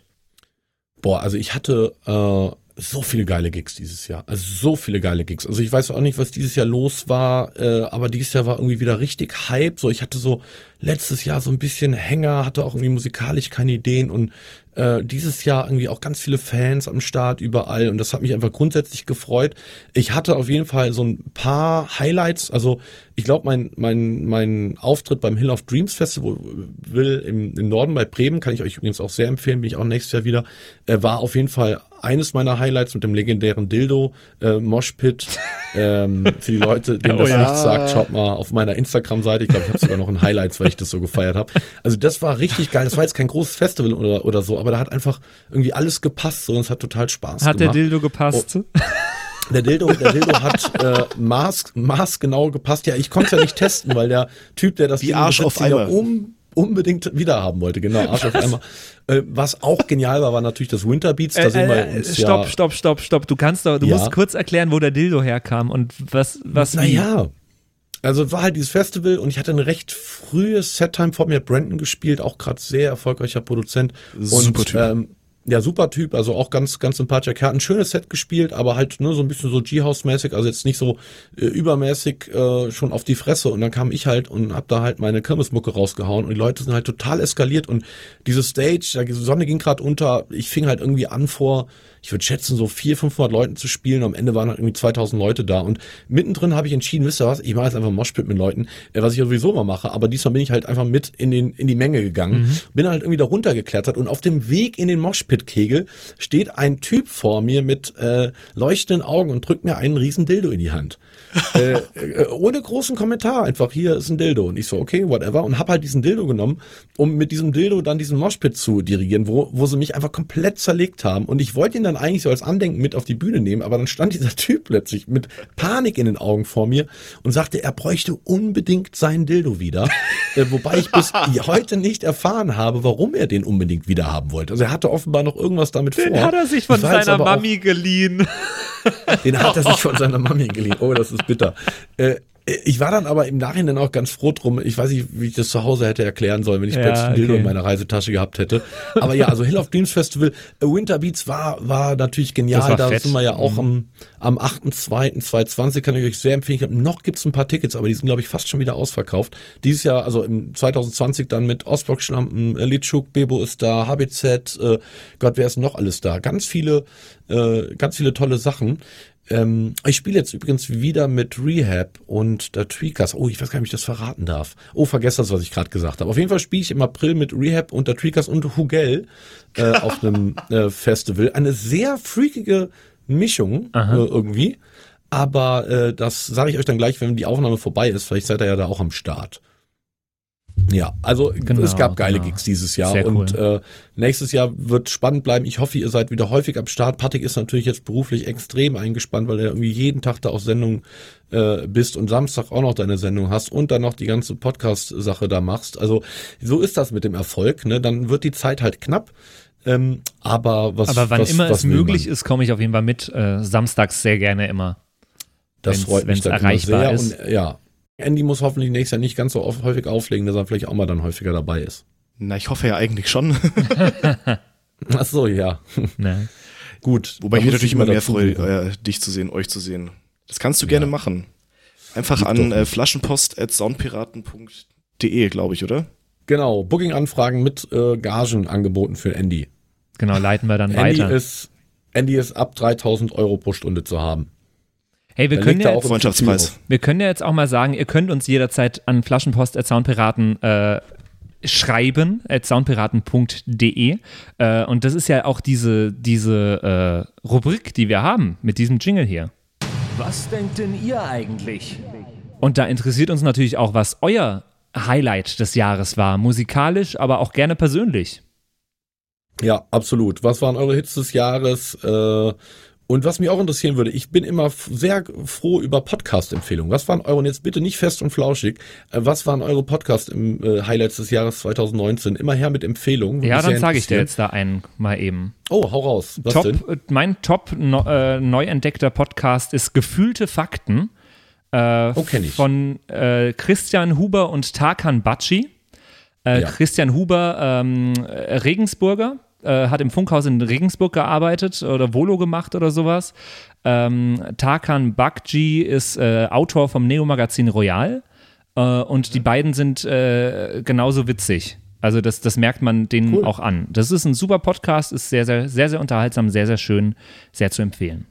Boah, also ich hatte äh, so viele geile Gigs dieses Jahr. Also so viele geile Gigs. Also ich weiß auch nicht, was dieses Jahr los war, äh, aber dieses Jahr war irgendwie wieder richtig Hype. So, ich hatte so letztes Jahr so ein bisschen Hänger, hatte auch irgendwie musikalisch keine Ideen und äh, dieses Jahr irgendwie auch ganz viele Fans am Start überall und das hat mich einfach grundsätzlich gefreut. Ich hatte auf jeden Fall so ein paar Highlights. Also ich glaube, mein, mein, mein Auftritt beim Hill of Dreams Festival will im, im Norden bei Bremen, kann ich euch übrigens auch sehr empfehlen, bin ich auch nächstes Jahr wieder, äh, war auf jeden Fall eines meiner Highlights mit dem legendären Dildo, äh, Moshpit. Ähm, für die Leute, [laughs] denen Oh das ja. nichts sagt, schaut mal auf meiner Instagram-Seite. Ich glaube, ich habe sogar noch ein Highlights, weil ich das so gefeiert habe. Also das war richtig geil. Das war jetzt kein großes Festival oder, oder so, aber da hat einfach irgendwie alles gepasst so, und es hat total Spaß Hat der gemacht. Dildo gepasst? Der Dildo, der Dildo hat äh, Maß, Maß genau gepasst. Ja, ich konnte es ja nicht testen, weil der Typ, der das Wie Ding Arsch auf Eimer. um, unbedingt wieder haben wollte. Genau, Arsch auf einmal. Äh, was auch genial war, war natürlich das Winter Beats. Da Äh, sehen wir äh, uns stopp, ja, stopp, stopp, stopp. Du kannst doch, du Ja. musst kurz erklären, wo der Dildo herkam und was, was. Naja. Also war halt dieses Festival und ich hatte ein recht frühes Settime vor mir, Brandon gespielt, auch gerade sehr erfolgreicher Produzent. Super und, Typ. Ähm, ja, super Typ, also auch ganz, ganz sympathischer Kerl. Ein schönes Set gespielt, aber halt nur so ein bisschen so G-House-mäßig, also jetzt nicht so äh, übermäßig äh, schon auf die Fresse. Und dann kam ich halt und hab da halt meine Kirmesmucke rausgehauen und die Leute sind halt total eskaliert und diese Stage, die Sonne ging gerade unter, ich fing halt irgendwie an vor, ich würde schätzen, so 400, 500 Leuten zu spielen. Am Ende waren halt irgendwie 2000 Leute da. Und mittendrin habe ich entschieden, wisst ihr was, ich mache jetzt einfach Moshpit mit Leuten, äh, was ich ja sowieso immer mache. Aber diesmal bin ich halt einfach mit in, den, in die Menge gegangen. Bin halt irgendwie da runtergeklettert. Und auf dem Weg in den Moshpit-Kegel steht ein Typ vor mir mit äh, leuchtenden Augen und drückt mir einen riesen Dildo in die Hand. Äh, äh, ohne großen Kommentar. Einfach, hier ist ein Dildo. Und ich so, okay, whatever. Und hab halt diesen Dildo genommen, um mit diesem Dildo dann diesen Moshpit zu dirigieren, wo, wo sie mich einfach komplett zerlegt haben. Und ich wollte ihn dann eigentlich so als Andenken mit auf die Bühne nehmen, aber dann stand [laughs] dieser Typ plötzlich mit Panik in den Augen vor mir und sagte, er bräuchte unbedingt seinen Dildo wieder. äh, wobei ich bis [laughs] heute nicht erfahren habe, warum er den unbedingt wieder haben wollte. Also er hatte offenbar noch irgendwas damit vor. Den hat er sich von seiner Mami geliehen. den hat er sich [laughs] von seiner Mami geliehen. Oh, das ist bitter. Äh, ich war dann aber im Nachhinein auch ganz froh drum. Ich weiß nicht, wie ich das zu Hause hätte erklären sollen, wenn ich Ja, plötzlich ein Dildo okay. in meiner Reisetasche gehabt hätte. Aber ja, also Hill of Dreams Festival, äh, Winter Beats war, war natürlich genial. War da fett. sind wir ja auch am, am 8.2.2020, kann ich euch sehr empfehlen. Ich hab, noch gibt's ein paar Tickets, aber die sind, glaube ich, fast schon wieder ausverkauft. Dieses Jahr, also im 2020 dann mit Ostblock Schlampen, äh, Litschuk, Bebo ist da, HBZ, äh, Gott, wer ist noch alles da? Ganz viele, äh, ganz viele tolle Sachen. Ähm, ich spiele jetzt übrigens wieder mit Rehab und der Tweakers. Oh, ich weiß gar nicht, ob ich das verraten darf. Oh, vergesst das, was ich gerade gesagt habe. Auf jeden Fall spiele ich im April mit Rehab und der Tweakers und Hugel äh, [laughs] auf einem äh, Festival. Eine sehr freakige Mischung äh, irgendwie. Aber äh, das sage ich euch dann gleich, wenn die Aufnahme vorbei ist. Vielleicht seid ihr ja da auch am Start. Ja, also Genau, es gab geile genau. Gigs dieses Jahr Sehr und cool. äh, nächstes Jahr wird spannend bleiben. Ich hoffe, ihr seid wieder häufig am Start. Patrick ist natürlich jetzt beruflich extrem eingespannt, weil er irgendwie jeden Tag da auf Sendung äh, bist und Samstag auch noch deine Sendung hast und dann noch die ganze Podcast-Sache da machst. Also so ist das mit dem Erfolg. Ne? Dann wird die Zeit halt knapp. Ähm, aber was, Aber wann was, immer was es möglich man? ist, komme ich auf jeden Fall mit. Äh, samstags sehr gerne immer. Das wenn's- freut mich wenn's erreichbar sehr. ist. Und, ja, Andy muss hoffentlich nächstes Jahr nicht ganz so oft, häufig auflegen, dass er vielleicht auch mal dann häufiger dabei ist. Na, ich hoffe ja eigentlich schon. [laughs] Ach so, ja. Ne? Gut. Wobei ich mich muss natürlich immer mehr freue, äh, dich zu sehen, euch zu sehen. Das kannst du gerne machen. Einfach Gib an äh, flaschenpost.soundpiraten.de, glaube ich, oder? Genau, Booking-Anfragen mit äh, Gagen angeboten für Andy. Genau, leiten wir dann Andy weiter. ist, Andy ist ab 3000 Euro pro Stunde zu haben. Hey, wir Da können, ja auch jetzt, Freundschaftspreis. Wir können ja jetzt auch mal sagen, ihr könnt uns jederzeit an Flaschenpost.soundpiraten äh, schreiben, at soundpiraten.de. Äh, und das ist ja auch diese, diese äh, Rubrik, die wir haben mit diesem Jingle hier. Was denkt denn ihr eigentlich? Und da interessiert uns natürlich auch, was euer Highlight des Jahres war. Musikalisch, aber auch gerne persönlich. Ja, absolut. Was waren eure Hits des Jahres? Äh, und was mich auch interessieren würde, ich bin immer sehr froh über Podcast-Empfehlungen. Was waren eure, und jetzt bitte nicht fest und flauschig, äh, was waren eure Podcast-Highlights des Jahres 2019? Immer her mit Empfehlungen. Ja, dann sage ich dir jetzt da einen mal eben. Oh, hau raus. Was top, denn? äh, Mein top no, äh, neu entdeckter Podcast ist Gefühlte Fakten äh, Oh, kenn ich. von äh, Christian Huber und Tarkan Batschi. Äh, Ja. Christian Huber, ähm, äh, Regensburger, äh, hat im Funkhaus in Regensburg gearbeitet oder Volo gemacht oder sowas. Ähm, Tarkan Bakji ist äh, Autor vom Neo-Magazin Royal äh, und die beiden sind äh, genauso witzig. Also das, das merkt man denen Cool. auch an. Das ist ein super Podcast, ist sehr, sehr, sehr, sehr unterhaltsam, sehr, sehr schön, sehr zu empfehlen.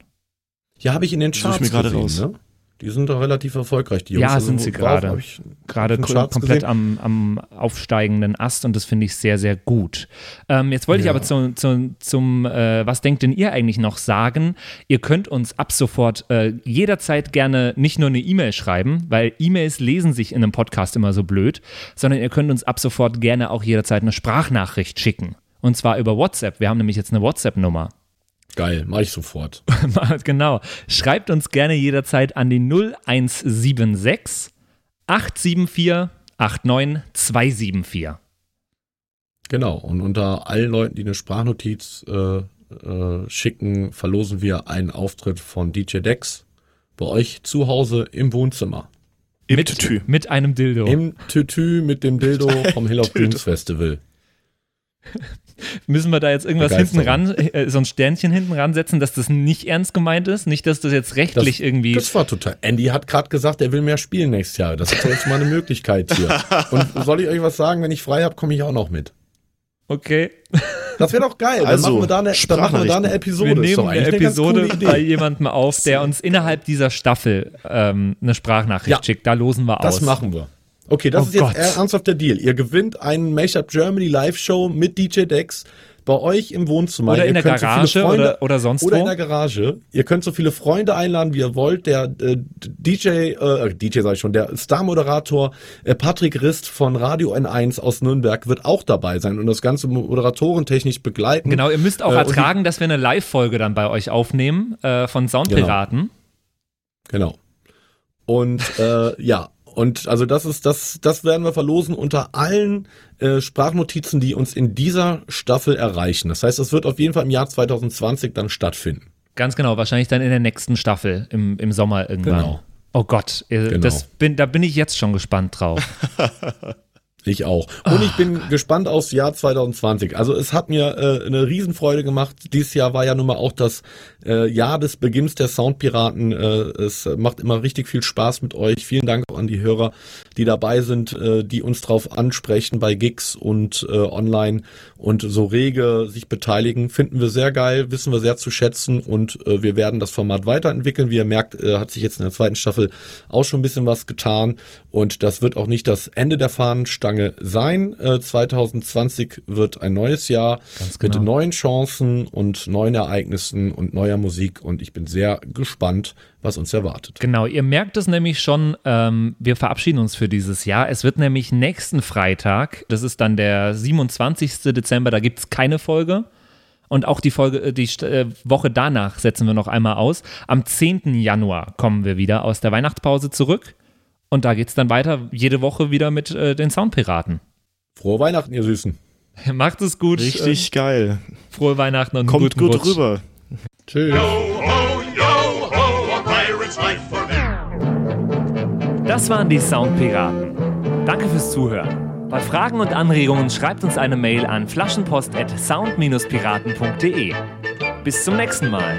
Ja, habe ich in den Charts mir gerade gesehen, raus. Ne? Die sind doch relativ erfolgreich, die Jungs. Ja, sind sie gerade. ich- Gerade komplett am, am aufsteigenden Ast und das finde ich sehr, sehr gut. Ähm, jetzt wollte ich Ja. aber zu, zu, zum, äh, was denkt denn ihr eigentlich noch sagen? Ihr könnt uns ab sofort äh, jederzeit gerne nicht nur eine E-Mail schreiben, weil E-Mails lesen sich in einem Podcast immer so blöd, sondern ihr könnt uns ab sofort gerne auch jederzeit eine Sprachnachricht schicken. Und zwar über WhatsApp. Wir haben nämlich jetzt eine WhatsApp-Nummer. Geil, mache ich sofort. [laughs] genau. Schreibt uns gerne jederzeit an die 0176 874 89274. Genau, und unter allen Leuten, die eine Sprachnotiz äh, äh, schicken, verlosen wir einen Auftritt von DJ Dex bei euch zu Hause im Wohnzimmer. Im mit, Tütü. mit einem Dildo. Im Tütü mit dem [laughs] Dildo vom Hill of Dreams Festival. Müssen wir da jetzt irgendwas hinten ran, äh, so ein Sternchen hinten ransetzen, dass das nicht ernst gemeint ist? Nicht, dass das jetzt rechtlich Das, irgendwie. das war total. Andy hat gerade gesagt, er will mehr spielen nächstes Jahr. Das ist doch jetzt mal eine Möglichkeit hier. [laughs] Und soll ich euch was sagen? Wenn ich frei habe, komme ich auch noch mit. okay. Das wäre doch geil. Also, dann machen wir da eine, dann machen wir da eine Episode. Wir nehmen eine Episode Idee. bei jemandem auf, der uns innerhalb dieser Staffel ähm, eine Sprachnachricht Ja. schickt. Da losen wir Das aus. machen wir. Okay, das Oh ist jetzt Gott. ernsthaft der Deal. Ihr gewinnt einen Mashup Germany Live-Show mit DJ Dex bei euch im Wohnzimmer. Oder Ihr in der könnt so viele Garage Freunde- oder, oder sonst Oder wo. in der Garage. Ihr könnt so viele Freunde einladen, wie ihr wollt. Der äh, DJ, äh, DJ sag ich schon, der Star-Moderator äh, Patrick Rist von Radio N1 aus Nürnberg wird auch dabei sein und das Ganze moderatoren-technisch begleiten. Genau, ihr müsst auch Äh, und ertragen, dass wir eine Live-Folge dann bei euch aufnehmen äh, von Soundpiraten. Genau. Und äh, ja, und also das ist das, das werden wir verlosen unter allen äh, Sprachnotizen, die uns in dieser Staffel erreichen. Das heißt, es wird auf jeden Fall im Jahr 2020 dann stattfinden. Ganz genau, wahrscheinlich dann in der nächsten Staffel im, im Sommer irgendwann. Genau. Oh Gott, äh, Genau. das bin, da bin ich jetzt schon gespannt drauf. [laughs] Ich auch. Und ich bin gespannt aufs Jahr 2020. Also es hat mir äh, eine Riesenfreude gemacht. Dieses Jahr war ja nun mal auch das äh, Jahr des Beginns der Soundpiraten. Äh, es macht immer richtig viel Spaß mit euch. Vielen Dank auch an die Hörer, die dabei sind, äh, die uns drauf ansprechen bei Gigs und äh, online und so rege sich beteiligen. Finden wir sehr geil, wissen wir sehr zu schätzen und äh, wir werden das Format weiterentwickeln. Wie ihr merkt, äh, hat sich jetzt in der zweiten Staffel auch schon ein bisschen was getan und das wird auch nicht das Ende der Fahnenstange sein. Äh, 2020 wird ein neues Jahr Ganz mit genau. neuen Chancen und neuen Ereignissen und neuer Musik und ich bin sehr gespannt, was uns erwartet. Genau, ihr merkt es nämlich schon, ähm, wir verabschieden uns für dieses Jahr. Es wird nämlich nächsten Freitag, das ist dann der 27. Dezember, da gibt es keine Folge. Und auch die Folge, äh, die äh, Woche danach setzen wir noch einmal aus. Am 10. Januar kommen wir wieder aus der Weihnachtspause zurück. Und da geht es dann weiter, jede Woche wieder mit äh, den Soundpiraten. Frohe Weihnachten, ihr Süßen. [laughs] Macht es gut. Richtig geil. Äh, frohe Weihnachten und Kommt guten gut Rutsch. rüber. [laughs] Tschüss. ho, yo ho, a pirate's life for me. Das waren die Soundpiraten. Danke fürs Zuhören. Bei Fragen und Anregungen schreibt uns eine Mail an flaschenpost@sound-piraten.de. Bis zum nächsten Mal.